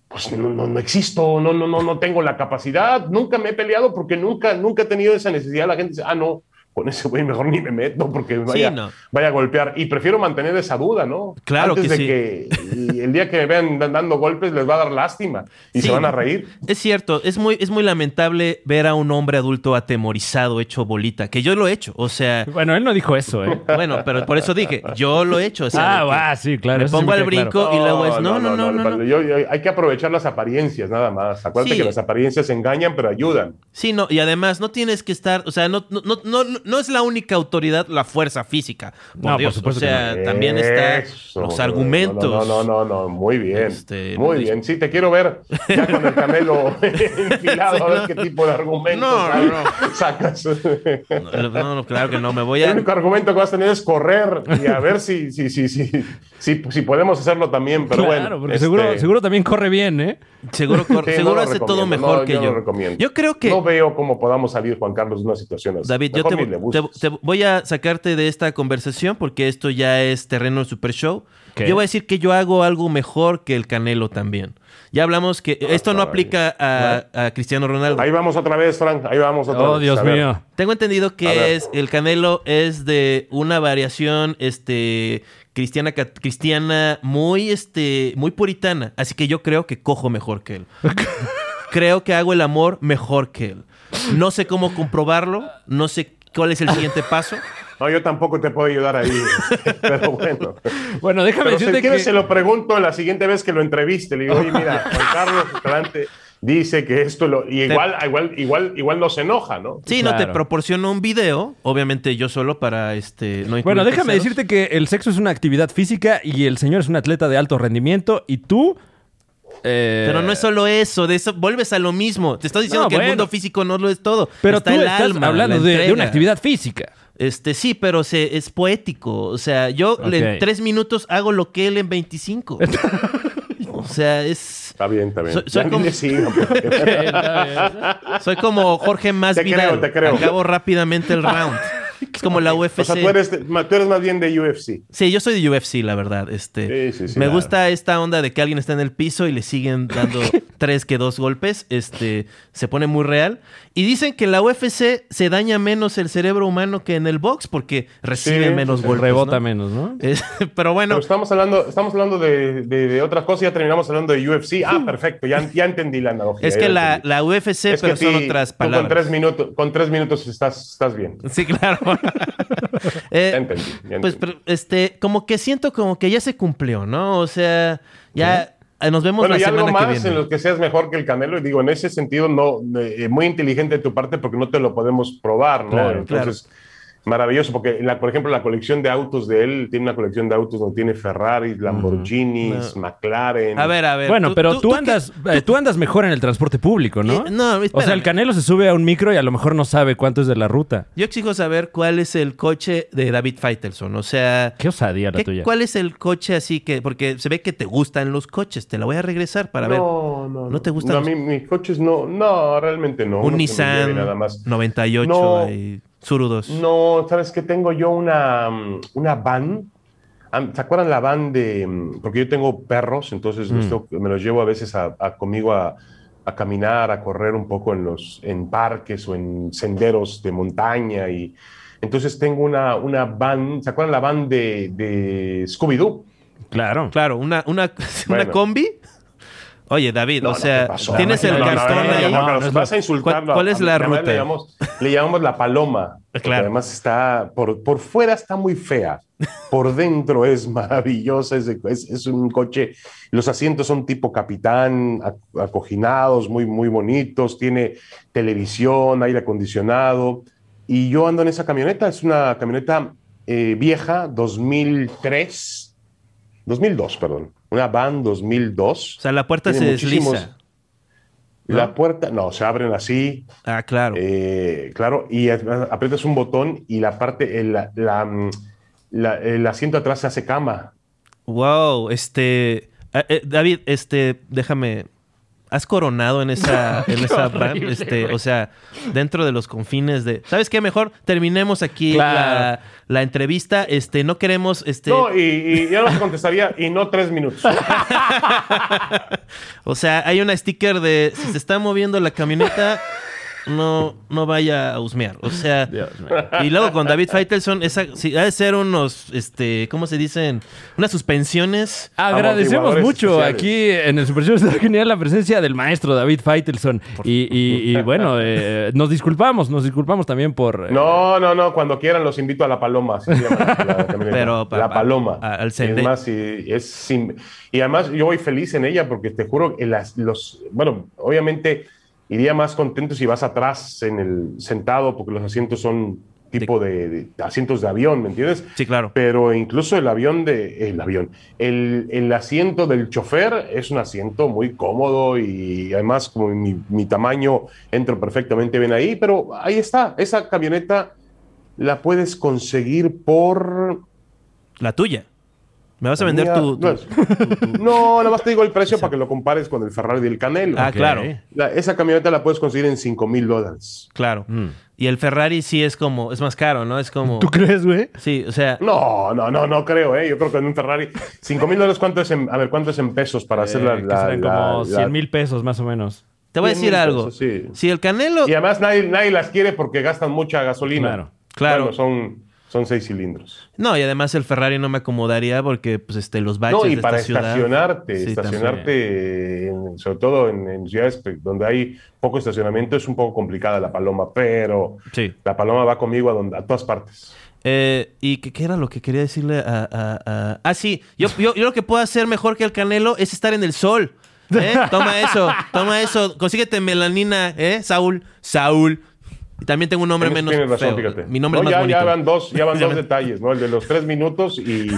pues no, no, no existo, no, no, no, no tengo la capacidad, nunca me he peleado porque nunca, nunca he tenido esa necesidad. La gente dice, ah, no, con ese güey mejor ni me meto porque vaya, no. vaya a golpear. Y prefiero mantener esa duda, ¿no? Claro Antes que de sí. que y el día que me vean dan- dando golpes les va a dar lástima y Sí. se van a reír. Es cierto, es muy, es muy lamentable ver a un hombre adulto atemorizado, hecho bolita, que yo lo he hecho, o sea, Bueno, él no dijo eso, ¿eh? bueno, pero por eso dije, yo lo he hecho, o sea, ah, va, sí, claro. me pongo al queda claro. brinco y luego es, no, no, no, no, no. Yo- yo- hay que aprovechar las apariencias nada más. Acuérdate Sí. que las apariencias engañan, pero ayudan. Sí, no, y además no tienes que estar, o sea, no, no, no, no, es la única autoridad la fuerza física. Por No, por Dios, supuesto o sea, que también está Eso. los argumentos. No, no, no, no, no, muy bien. Este, muy no, bien. Sí, te quiero ver ya con el camelo enfilado Sí, a ver no. qué tipo de argumentos No, no, sacas. No, claro que no, me voy El a... único argumento que vas a tener es correr y a ver si, si, si, si, si, si podemos hacerlo también. Pero claro, bueno, porque este, seguro, seguro también corre bien, ¿eh? Seguro, cor- sí, seguro hace todo mejor no, que yo. yo. no lo recomiendo. Yo creo que... No veo cómo podamos salir, Juan Carlos, de una situación así. David, yo te, ni le te- busques. te voy a sacarte de esta conversación porque esto ya es terreno de Super Show. ¿Qué? Yo voy a decir que yo hago algo mejor que el Canelo también. Ya hablamos que esto no aplica a, a Cristiano Ronaldo. Ahí vamos otra vez, Frank. Ahí vamos otra Oh, vez. Dios mío. Tengo entendido A que es el Canelo es de una variación este cristiana cristiana muy este muy puritana, así que yo creo que cojo mejor que él. creo que hago el amor mejor que él. No sé cómo comprobarlo, no sé cuál es el siguiente paso. No, yo tampoco te puedo ayudar ahí. pero bueno. Bueno, déjame Pero si decirte quieres, que... se lo pregunto la siguiente vez que lo entreviste. Le digo, oye, mira, Juan Carlos Escalante dice que esto lo. Y igual, igual, igual, igual no se enoja, ¿no? Sí, no te proporciono un video, obviamente yo solo para este no Bueno, déjame terceros. decirte que el sexo es una actividad física y el señor es un atleta de alto rendimiento y tú... eh, Pero no es solo eso, de eso vuelves a lo mismo. Te estoy diciendo No, que el mundo físico no lo es todo. Pero Está tú el estás alma, hablando la de, de una actividad física. Este, sí, pero se, es poético. O sea, yo en tres minutos hago lo que él en 25. o sea, es. Está bien, está bien. Soy- como- Soy como Jorge Más Te Vidal. creo, te creo. Acabo rápidamente el round. Es como la UFC. O sea, tú eres, tú más bien de UFC. Sí, yo soy de UFC, la verdad. Este, Sí, sí, sí, me claro. gusta esta onda de que alguien está en el piso y le siguen dando tres que dos golpes. Este, se pone muy real. Y dicen que en la UFC se daña menos el cerebro humano que en el box porque recibe Sí, menos golpes. Rebota ¿no? menos, ¿no? Es- pero bueno, Pero estamos hablando, estamos hablando de, de, de otras cosas, ya terminamos hablando de UFC. Ah, perfecto, ya, ya entendí la analogía. es que la UFC, Es que pero son sí, otras tú Con palabras. tres minutos, con tres minutos estás, estás bien. Sí, claro. Eh, Ya entendí. ya Pues, entendí. pero, este, como que siento como que ya se cumplió, ¿no? O sea, ya eh, nos vemos Bueno, la y algo semana que más viene. en los que seas mejor que el Canelo, y digo, en ese sentido, no, eh, muy inteligente de tu parte porque no te lo podemos probar, ¿no? Claro, Entonces, maravilloso, porque, la, por ejemplo, la colección de autos de él, tiene una colección de autos donde tiene Ferraris, Lamborghinis, McLaren. A ver, a ver. Bueno, pero tú, andas, eh, tú andas mejor en el transporte público, ¿no? Eh, no, o sea, espérame. el Canelo se sube a un micro y a lo mejor no sabe cuánto es de la ruta. Yo exijo saber cuál es el coche de David Faitelson. O sea, Qué osadía la ¿qué- tuya. ¿cuál es el coche así que.? Porque se ve que te gustan los coches. Te la voy a regresar para ver. no, no, ¿No te gustan No, los- a mí mis coches no, no, realmente no. Un Nissan nada más. 98 No. y 2. No, sabes que tengo yo una, mm, una van, ¿Se acuerdan la van de.? mm, Porque yo tengo perros, entonces Mm. tengo- me los llevo a veces a, a- conmigo a, a caminar, a correr un poco en, los, en parques o en senderos de montaña. Y entonces tengo una, una van. ¿Se acuerdan la van de, de Scooby-Doo? Claro. Claro, una, una, una combi. Oye, David, No, o sea, tienes el cartón no, no, ahí. no, vas a. ¿Cuál- cuál es la ruta? Le llamamos la paloma. porque Claro. Además está, por, por fuera está muy fea. Por dentro es maravillosa. Es, es- es un coche. Los asientos son tipo capitán, ac- acoginados, muy, muy bonitos. Tiene televisión, aire acondicionado. Y yo ando en esa camioneta. Es una camioneta eh, vieja, 2003. 2002, perdón. Una van 2002. O sea, la puerta se Tiene desliza. La puerta, no, se abren así. Ah, claro. Eh, claro, y aprietas un botón y la parte, el, la- la, la- el asiento atrás se hace cama. Wow, este. eh, eh, David, este, déjame. ¿Has coronado en esa, en esa Este, o sea, dentro de los confines de. ¿Sabes qué? Mejor terminemos aquí Claro. la, la entrevista. Este, no queremos. Este, No, y, y ya no se contestaría, y no tres minutos. O sea, hay una sticker de si se está moviendo la camioneta, no, no vaya a husmear. O sea, y luego con David Faitelson, esa, sí, ha de ser unos, este, ¿cómo se dicen? Unas suspensiones. Agradecemos mucho especiales. aquí en el Super Show. Está genial la presencia del maestro David Faitelson. Y, y- y, bueno, eh, nos disculpamos, nos disculpamos también por. eh, No, no, no, cuando quieran los invito a La Paloma. así se llama la. Pero la pa- Paloma. a- al es sende- más, y, es sin- y además yo voy feliz en ella porque te juro que las, los, bueno, obviamente iría más contento si vas atrás en el sentado porque los asientos son tipo de, de asientos de avión, ¿me entiendes? Sí, claro. Pero incluso el avión de el avión, el, el asiento del chofer es un asiento muy cómodo y además como mi, mi tamaño entro perfectamente bien ahí, pero ahí está, esa camioneta la puedes conseguir por La tuya. Me vas a vender Mía, tu. tu- No, nada más te digo el precio para que lo compares con el Ferrari del Canelo. Ah, claro. La- esa camioneta la puedes conseguir en 5 mil dólares. Claro. Mm. Y el Ferrari sí es como, es más caro, ¿no? Es como. ¿Tú crees, güey? Sí, o sea. No, no, no, no creo, ¿eh? Yo creo que en un Ferrari. 5 mil dólares, ¿cuánto es en, a ver, cuánto es en pesos para hacer la. Eh, que la- como la- 100 mil pesos más o menos. Te voy a 100 decir algo. pesos, sí. Si el Canelo. Y además nadie, nadie las quiere porque gastan mucha gasolina. Claro. Claro. Bueno, son, son seis cilindros. No, y además el Ferrari no me acomodaría porque, pues, este, los baches No, y de para esta ciudad. estacionarte, Sí, estacionarte, en- sobre todo en, en ciudades donde hay poco estacionamiento, es un poco complicada la paloma, pero Sí. la paloma va conmigo a, donde, a todas partes. Eh, ¿Y qué, qué era lo que quería decirle a... a- a- Ah, sí. Yo, yo, yo lo que puedo hacer mejor que el Canelo es estar en el sol. ¿eh? Toma eso, toma eso. Consíguete melanina, ¿eh? Saúl, Saúl. Y también tengo un nombre Tienes- menos tienes razón, feo. fíjate. Mi nombre No, es más ya, bonito. ya van dos, ya van dos detalles, ¿no? El de los tres minutos y,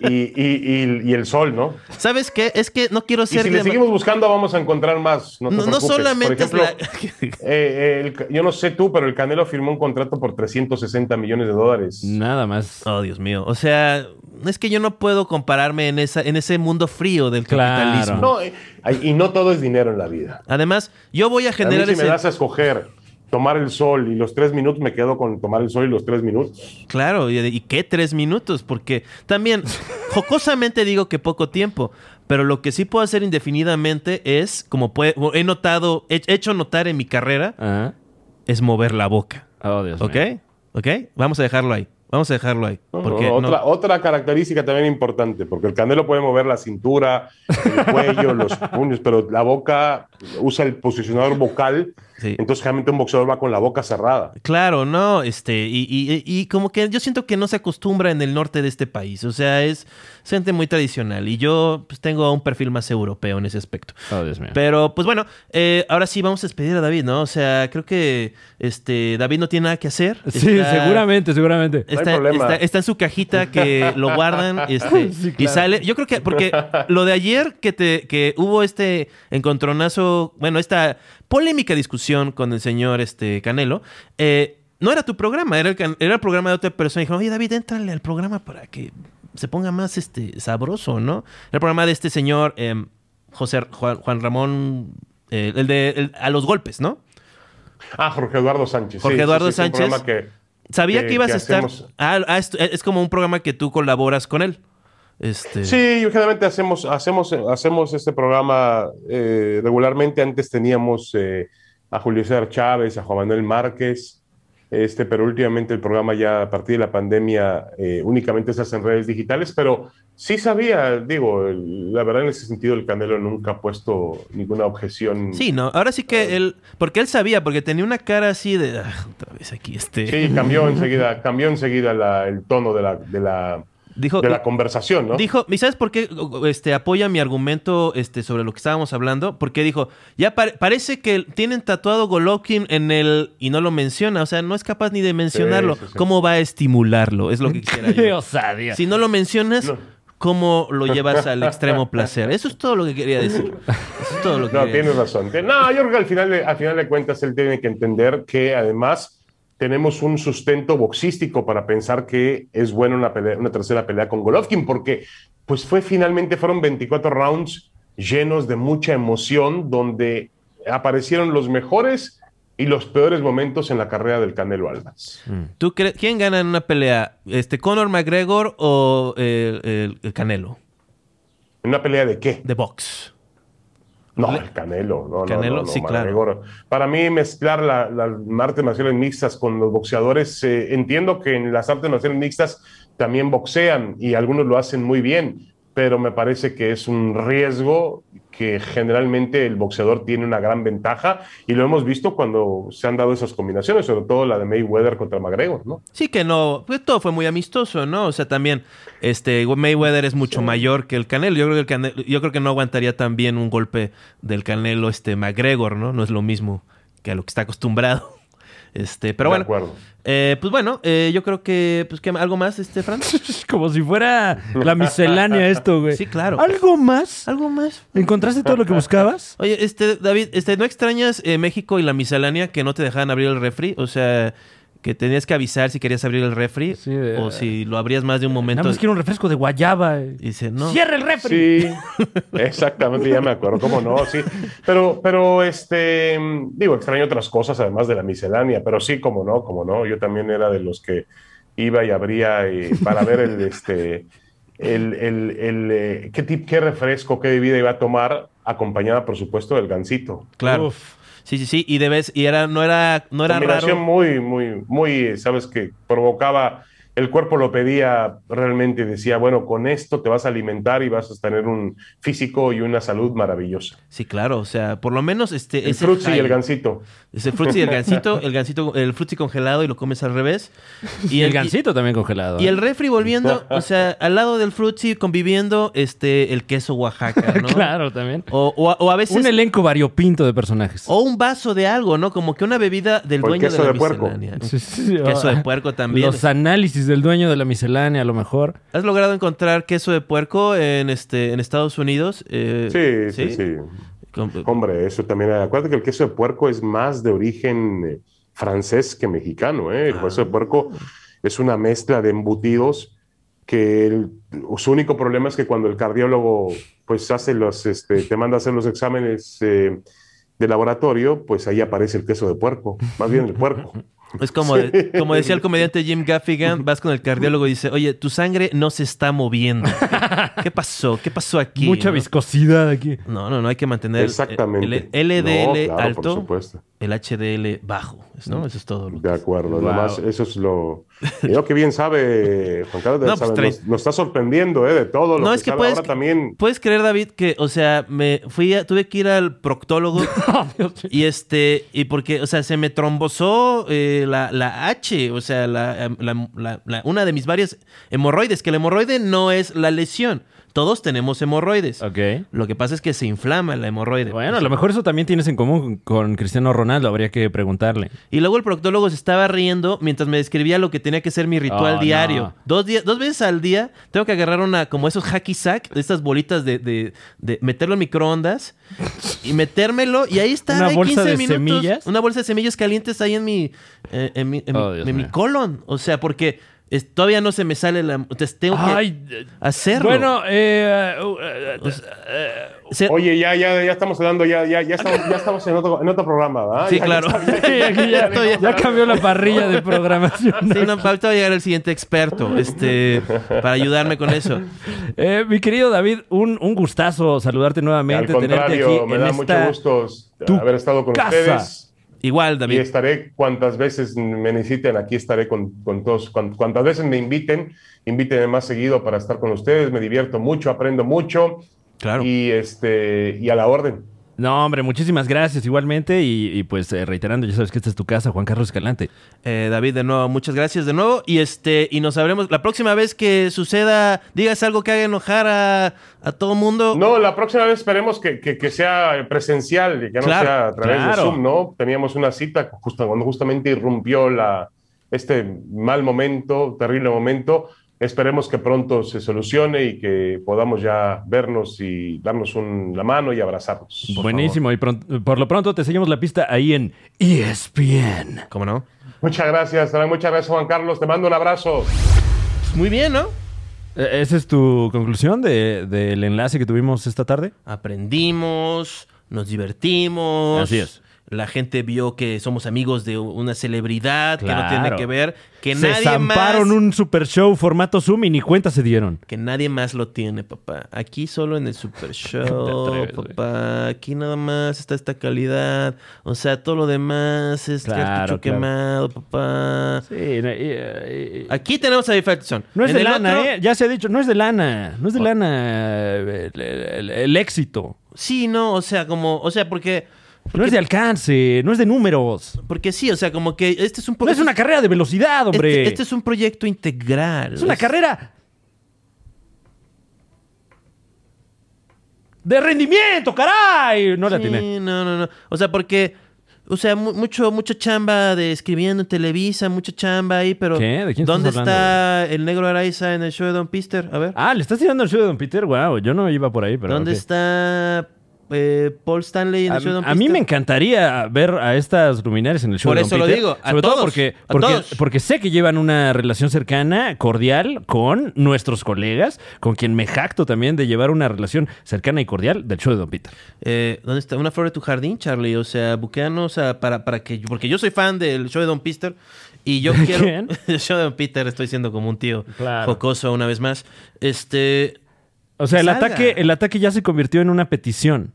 y, y- y- y el sol, ¿no? ¿Sabes qué? Es que no quiero Y ser... si le seguimos buscando, vamos a encontrar más. No, te No, solamente Por ejemplo, es la- eh, eh, el- yo no sé tú, pero el Canelo firmó un contrato por 360 millones de dólares. Nada más. Oh, Dios mío. O sea, es que yo no puedo compararme en, esa, en ese mundo frío del Claro. capitalismo. No, eh, y no todo es dinero en la vida. Además, yo voy a A mí generar si ese... me das a escoger tomar el sol y los tres minutos, me quedo con tomar el sol y los tres minutos. Claro, y, y qué tres minutos, porque también jocosamente digo que poco tiempo, pero lo que sí puedo hacer indefinidamente es, como puede- he notado, he hecho notar en mi carrera, Ajá. es mover la boca. Oh, Dios ¿Ok? mío. ¿Ok? Vamos a dejarlo ahí. Vamos a dejarlo ahí. No, Porque no, no- otra, otra característica también importante, porque el Canelo puede mover la cintura, el cuello, los puños, pero la boca usa el posicionador vocal, Sí. entonces generalmente un boxeador va con la boca cerrada. Claro, no, este, y, y- y como que yo siento que no se acostumbra en el norte de este país, o sea, es gente muy tradicional y yo pues tengo un perfil más europeo en ese aspecto. Oh, Dios mío. Pero, pues bueno, eh, ahora sí vamos a despedir a David, ¿no? O sea, creo que este David no tiene nada que hacer. Sí, Está- seguramente, seguramente. No hay Está, problema. está- está en su cajita que lo guardan este, Sí, y claro. sale. Yo creo que, porque lo de ayer que, te, que hubo este encontronazo, bueno, esta polémica discusión con el señor este, Canelo, eh, no era tu programa, era el, era el programa de otra persona. Y dijeron, oye, David, entrale al programa para que se ponga más este, sabroso, ¿no? El programa de este señor em, José Juan, Juan Ramón, eh, el de el- a los golpes, ¿no? Ah, Jorge Eduardo Sánchez. Jorge sí, Eduardo sí, Sánchez. que- Sabía que, que- ibas que a estar. Ah, ah, es como un programa que tú colaboras con él. Este... Sí, generalmente hacemos, hacemos, hacemos este programa eh, regularmente. Antes teníamos eh, a Julio César Chávez, a Juan Manuel Márquez, este, pero últimamente el programa ya a partir de la pandemia eh, únicamente se hace en redes digitales, pero sí sabía, digo, el- la verdad en ese sentido el Canelo nunca ha puesto ninguna objeción. Sí, no, ahora sí que él, porque él sabía, porque tenía una cara así de, "Ah, otra vez aquí este. Sí, cambió enseguida, cambió enseguida la- el tono de la, de la, Dijo- de la conversación, ¿no? Dijo, ¿y sabes por qué este, apoya mi argumento este, sobre lo que estábamos hablando? Porque dijo, ya pare- parece que tienen tatuado Golovkin en el... Y no lo menciona, o sea, no es capaz ni de mencionarlo. Sí, sí, sí. ¿Cómo va a estimularlo? Es lo que quisiera Qué yo. osadía. Si no lo mencionas, ¿cómo lo llevas al extremo placer? Eso es todo lo que quería decir. Eso es todo lo que No, quería tienes decir. razón. No, yo creo que al final, de, al final de cuentas él tiene que entender que además tenemos un sustento boxístico para pensar que es buena una, pelea- una tercera pelea con Golovkin, porque pues fue finalmente, fueron 24 rounds llenos de mucha emoción, donde aparecieron los mejores y los peores momentos en la carrera del Canelo Almas. ¿Tú crees quién gana en una pelea? Este, ¿Conor McGregor o eh, el, el Canelo? ¿En una pelea de qué? De box. No, el Canelo. No, no, Canelo, no, no, sí, claro. Para mí, mezclar la- las artes marciales mixtas con los boxeadores, eh, entiendo que en las artes marciales mixtas también boxean y algunos lo hacen muy bien, pero me parece que es un riesgo que generalmente el boxeador tiene una gran ventaja y lo hemos visto cuando se han dado esas combinaciones, sobre todo la de Mayweather contra McGregor, ¿no? Sí que no, pues todo fue muy amistoso, ¿no? O sea, también este Mayweather es mucho mayor que el Canelo. Yo creo que el Canelo, yo creo que no aguantaría tan bien un golpe del Canelo este McGregor, ¿no? No es lo mismo que a lo que está acostumbrado. Este, pero De bueno. acuerdo. eh, pues bueno, eh, yo creo que pues que algo más este Fran. Como si fuera la miscelánea esto, güey. Sí, claro. ¿Algo más? ¿Algo más? ¿Encontraste todo lo que buscabas? Oye, este David, este ¿no extrañas eh, México y la miscelánea que no te dejaban abrir el refri? O sea, que tenías que avisar si querías abrir el refri o si lo abrías más de un momento. Nada más quiero un refresco de guayaba. Y dice, no. ¡Cierra el refri! Sí, exactamente, ya me acuerdo, cómo no, sí. Pero, pero, este, digo, extraño otras cosas además de la miscelánea, pero sí, como no, como no. Yo también era de los que iba y abría eh, para ver el, este, el, el, el, eh, qué, tip, qué refresco, qué bebida iba a tomar, acompañada, por supuesto, del gansito. Claro. Sí, sí, sí. Y debes, y era, no era, no era raro. muy, muy, muy, sabes que provocaba, el cuerpo lo pedía realmente, decía, bueno, con esto te vas a alimentar y vas a tener un físico y una salud maravillosa. Sí, claro. O sea, por lo menos este. El ese frutzi y high. el gansito. Es el frutzi y el gansito, el gansito, el frutzi congelado y lo comes al revés. Y el gansito también congelado. Y ¿eh? el refri volviendo, o sea, al lado del frutzi conviviendo este el queso Oaxaca, ¿no? Claro, también. O, o a- o a veces Un elenco variopinto de personajes. o un vaso de algo, ¿no? Como que una bebida del O el dueño queso de la de puerco. miscelánea. Sí, sí, Queso de puerco también. Los análisis del dueño de la miscelánea, a lo mejor. ¿Has logrado encontrar queso de puerco en este en Estados Unidos? Eh, Sí, sí, sí. Hombre, eso también. Acuérdate que el queso de puerco es más de origen eh, francés que mexicano. ¿eh? El queso de puerco es una mezcla de embutidos que el- su único problema es que cuando el cardiólogo pues hace los, este, te manda a hacer los exámenes eh, de laboratorio, pues ahí aparece el queso de puerco, más bien el puerco. Es como, Sí. como decía el comediante Jim Gaffigan, vas con el cardiólogo y dice, oye, tu sangre no se está moviendo. ¿Qué pasó? ¿Qué pasó aquí? Mucha no? viscosidad aquí. No, no, no hay que mantener Exactamente. el LDL No, claro, por alto, supuesto. El HDL bajo, ¿no? Eso es todo. lo De acuerdo, Wow. nomás eso es lo... y lo que bien sabe, Juan Carlos, No, pues, sabe, nos, nos está sorprendiendo ¿eh? de todo lo No, que, es que sabe. puedes- ahora también... ¿Puedes creer, David, que, o sea, me fui a- tuve que ir al proctólogo y este, y porque, o sea, se me trombosó eh, la, la H, o sea, la, em, la- la- la- una de mis varias hemorroides, que el hemorroide no es la lesión. Todos tenemos hemorroides. Ok. Lo que pasa es que se inflama la hemorroide. Bueno, a lo mejor eso también tienes en común con, Cristiano Ronaldo. Habría que preguntarle. Y luego el proctólogo se estaba riendo mientras me describía lo que tenía que ser mi ritual Oh, diario. no. Dos, días, dos veces al día tengo que agarrar una, como esos hacky sack, de estas bolitas de, de- de meterlo en microondas y metérmelo y ahí está. ¿Una ahí bolsa 15 de minutos, semillas? Una bolsa de semillas calientes ahí en mi, eh, en mi, en Oh, en mi colon. O sea, porque es- todavía no se me sale la... Entonces tengo Ay, que hacerlo. Bueno, eh, uh, eh, Oye, ya, ya, ya estamos hablando, ya, ya, ya estamos, ya estamos en, otro, en otro programa, ¿verdad? Sí, Ya- claro. ya- aquí ya, ya cambió la parrilla de programación. Sí, no, ahorita va a llegar el siguiente experto este, para ayudarme con eso. Eh, mi querido David, un, un gustazo saludarte Al nuevamente, tenerte aquí me en da esta mucho gusto tu haber estado con casa. ustedes. Igual, Y David. estaré cuantas veces me necesiten, aquí estaré con, con todos. Cuan- cuantas veces me inviten, invítenme más seguido para estar con ustedes. Me divierto mucho, aprendo mucho. Claro. Y, este, y a la orden. No, hombre, muchísimas gracias igualmente y, y, pues eh, reiterando, ya sabes que esta es tu casa, Juan Carlos Escalante. Eh, David, de nuevo, muchas gracias de nuevo. Y este, y nos sabremos la próxima vez que suceda, digas algo que haga enojar a, a todo mundo. No, la próxima vez esperemos que, que- que sea presencial y que no Claro, sea a través claro. de Zoom, ¿no? Teníamos una cita justo cuando justamente irrumpió la, este mal momento, terrible momento. Esperemos que pronto se solucione y que podamos ya vernos y darnos un- la mano y abrazarnos. Buenísimo, y pron- por lo pronto te seguimos la pista ahí en E ESPN. ¿Cómo no? Muchas gracias, muchas gracias Juan Carlos. Te mando un abrazo. Pues muy bien, ¿no? Eh, ¿Esa es tu conclusión de- del enlace que tuvimos esta tarde? Aprendimos, nos divertimos. Así es. La gente vio que somos amigos de una celebridad que no tiene que ver, que Se nadie zamparon más, un super show formato Zoom y ni cuenta se dieron. que nadie más lo tiene, papá. Aquí solo en el Super Show, atreves, papá. Aquí nada más está esta calidad. O sea, todo lo demás es Claro, cartucho claro. quemado, papá. Sí, no, y- y- Aquí tenemos a no es En de lana, otro- ¿eh? Ya se ha dicho, no es de lana. No es de lana eh, el, el- el éxito. Sí, no, o sea, como, o sea, porque, No es de alcance, no es de números. porque sí, o sea, como que este es un. No es una carrera de velocidad, hombre. Este, este es un proyecto integral. Es una carrera de rendimiento, caray. No la Sí, tiene. no, no, no. O sea, porque, o sea, mu- mucho, mucha chamba de escribiendo en Televisa, mucha chamba ahí, pero ¿Qué? ¿De quién ¿dónde está el negro Araiza en el show de Don Pister? A ver. Ah, le estás tirando el show de Don Peter. Wow, yo no iba por ahí, pero. ¿Dónde está eh, Paul Stanley en A, el show de Don a mí me encantaría ver a estas luminarias en el show Por de Don eso lo Peter. digo, a Sobre todo porque, a porque, todos. porque sé que llevan una relación cercana, cordial, con nuestros colegas, con quien me jacto también de llevar una relación cercana y cordial del show de Don Peter. Eh, ¿Dónde está? Una flor de tu jardín, Charlie. O sea, buqueanos a- para, para que... Porque yo soy fan del show de Don Pister y yo quiero... quién? el show de Don Peter, estoy siendo como un tío Claro. jocoso una vez más. Este... O sea, el Salga. ataque, el ataque ya se convirtió en una petición.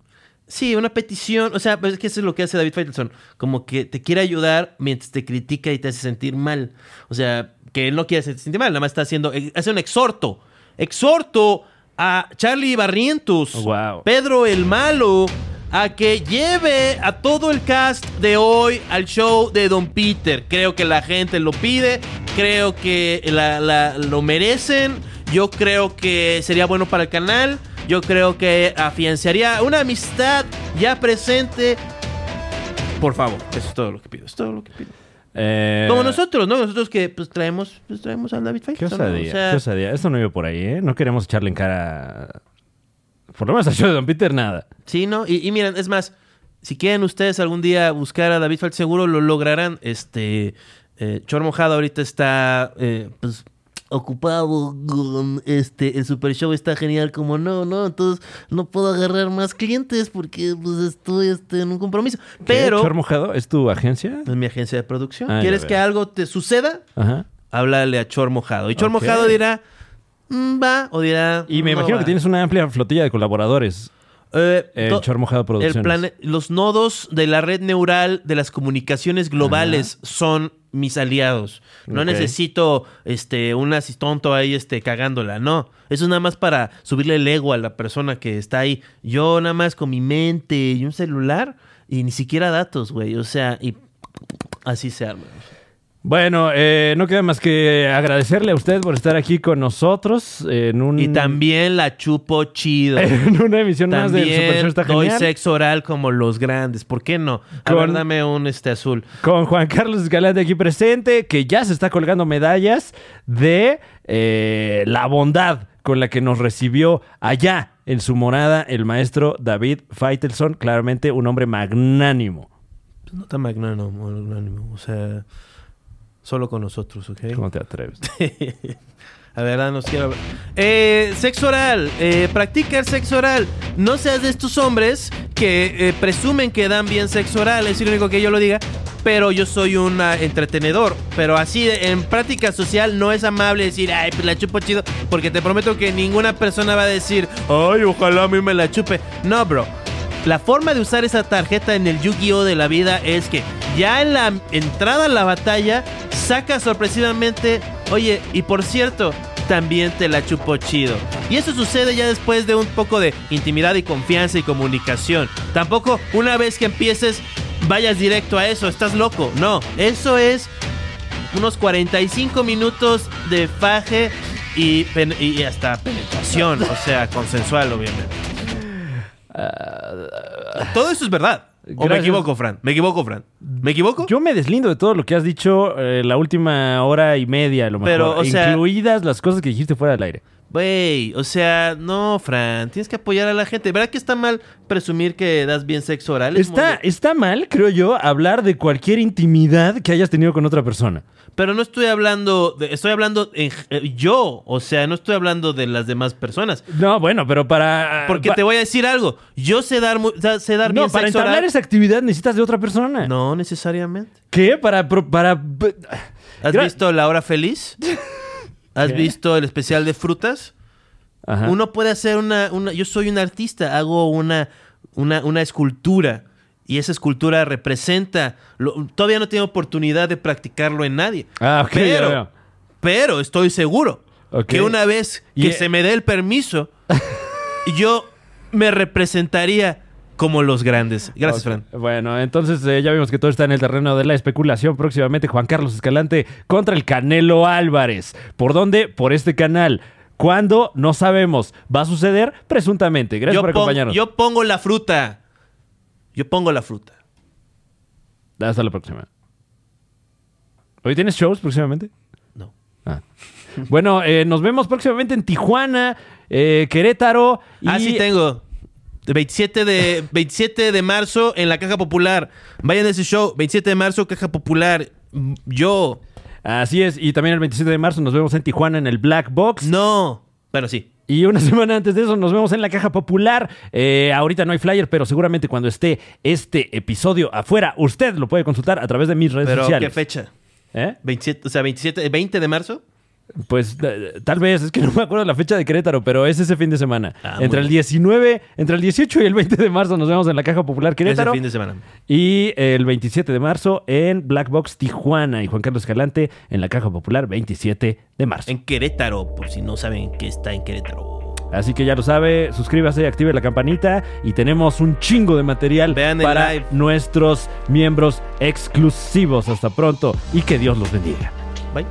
Sí, una petición. O sea, pues es que eso es lo que hace David Faitelson. Como que te quiere ayudar mientras te critica y te hace sentir mal. O sea, que él no quiere hacerte sentir mal, nada más está haciendo... eh, Hace un exhorto. Exhorto a Charlie Barrientos. Oh, wow. Pedro el Malo. A que lleve a todo el cast de hoy al show de Don Peter. Creo que la gente lo pide. Creo que la- la- lo merecen. Yo creo que sería bueno para el canal. Yo creo que afianzaría una amistad ya presente. Por favor, eso es todo lo que pido. Es todo lo que pido. Eh, Como nosotros, ¿no? Nosotros que pues traemos, pues, traemos a David Qué Faitelson. ¿no? osadía, O sea, qué osadía. Esto no iba por ahí, ¿eh? No queremos echarle en cara... Por lo menos al show de Don Peter, nada. Sí, ¿no? Y, y miren, es más, si quieren ustedes algún día buscar a David Faitelson, seguro lo lograrán. Este, eh, Chor Mojado ahorita está, eh, pues, ocupado con este, el Super Show está genial, como no, no, entonces no puedo agarrar más clientes porque, pues, estoy este, en un compromiso. Pero, ¿Chor Mojado? ¿Es tu agencia? es mi agencia de producción. Ah, ¿Quieres que algo te suceda? Ajá. Háblale a Chor Mojado. Y Chor. Mojado dirá, "Mm, va, o dirá, Y me "No imagino va". que tienes una amplia flotilla de colaboradores. Eh, to- Chor Mojado Producciones. el los nodos de la red neural de las comunicaciones globales son mis aliados. No necesito este un asistonto ahí este cagándola, no. Eso es nada más para subirle el ego a la persona que está ahí. Yo nada más con mi mente y un celular y ni siquiera datos, güey. O sea, y así se arma. Bueno, eh, no queda más que agradecerle a usted por estar aquí con nosotros en un Y también la chupo chido. en una emisión más del Super Show está doy genial. sexo oral como los grandes. ¿Por qué no? A Con- ver, dame un este azul. Con Juan Carlos Escalante aquí presente, que ya se está colgando medallas de eh, la bondad con la que nos recibió allá en su morada el maestro David Faitelson, claramente un hombre magnánimo. No tan magnánimo, magnánimo, o sea... Solo con nosotros, ¿ok? ¿Cómo te atreves? A ver, nos quiero. Eh, sexo oral. Eh, practica el sexo oral. No seas de estos hombres que eh, presumen que dan bien sexo oral. Es lo único que yo lo diga. Pero yo soy un ah, entretenedor. Pero así, en práctica social, no es amable decir, ay, pues la chupo chido. Porque te prometo que ninguna persona va a decir, ay, ojalá a mí me la chupe. No, bro. La forma de usar esa tarjeta en el Yu-Gi-Oh de la vida es que ya en la entrada a la batalla saca sorpresivamente, oye, y por cierto, también te la chupo chido. Y eso sucede ya después de un poco de intimidad y confianza y comunicación. Tampoco una vez que empieces vayas directo a eso, estás loco. No, eso es unos 45 minutos de faje y, y hasta penetración, o sea, consensual obviamente. Todo eso es verdad. ¿O me equivoco, Fran? ¿Me equivoco, Fran? ¿Me equivoco? Yo me deslindo de todo lo que has dicho eh, la última hora y media, a lo mejor. Pero, o sea- incluidas las cosas que dijiste fuera del aire. Güey, o sea, no, Fran, tienes que apoyar a la gente. ¿Verdad que está mal presumir que das bien sexo oral? Es Está, muy- está mal, creo yo, hablar de cualquier intimidad que hayas tenido con otra persona. Pero no estoy hablando, de- estoy hablando en, eh, yo, o sea, no estoy hablando de las demás personas. No, bueno, pero para. Porque pa- te voy a decir algo. Yo sé dar, sé dar No, bien para sexo entablar oral. esa actividad necesitas de otra persona. No necesariamente. ¿Qué? Para. para ¿Has visto La Hora Feliz? ¿Has ¿Qué? visto el especial de frutas? Ajá. Uno puede hacer una, una- Yo soy un artista, hago una, una, una escultura. Y esa escultura representa. lo- todavía no tengo oportunidad de practicarlo en nadie. Ah, ok, ya pero, veo. pero estoy seguro que una vez que se me dé el permiso, yo me representaría como los grandes. Gracias. Fran. Bueno, entonces eh, ya vimos que todo está en el terreno de la especulación. Próximamente Juan Carlos Escalante contra el Canelo Álvarez. ¿Por dónde? Por este canal. ¿Cuándo? No sabemos. ¿Va a suceder? Presuntamente. Gracias Yo, por acompañarnos. yo pongo la fruta. Yo pongo la fruta. Hasta la próxima. ¿Hoy tienes shows próximamente? No. Ah. Bueno, eh, nos vemos próximamente en Tijuana, eh, Querétaro. Y... Ah, sí tengo. De 27 de, 27 de marzo en la Caja Popular. Vayan a ese show. 27 de marzo, Caja Popular. Yo. Así es, y también el 27 de marzo nos vemos en Tijuana en el Black Box. No. Bueno, sí. Y una semana antes de eso nos vemos en la caja popular. Eh, ahorita no hay flyer, pero seguramente cuando esté este episodio afuera, usted lo puede consultar a través de mis redes Pero, sociales. ¿qué fecha? ¿Eh? 27, o sea, 27, 20 de marzo. Pues tal vez, es que no me acuerdo la fecha de Querétaro, pero es ese fin de semana. Ah, entre el bien. 19, entre el 18 y el 20 de marzo nos vemos en la caja popular Querétaro. Ese fin de semana. Y el 27 de marzo en Black Box Tijuana y Juan Carlos Escalante en la caja popular 27 de marzo. En Querétaro, por si no saben que está en Querétaro. Así que ya lo sabe, suscríbase, active la campanita y tenemos un chingo de material Vean para live. nuestros miembros exclusivos. Hasta pronto y que Dios los bendiga. Bye.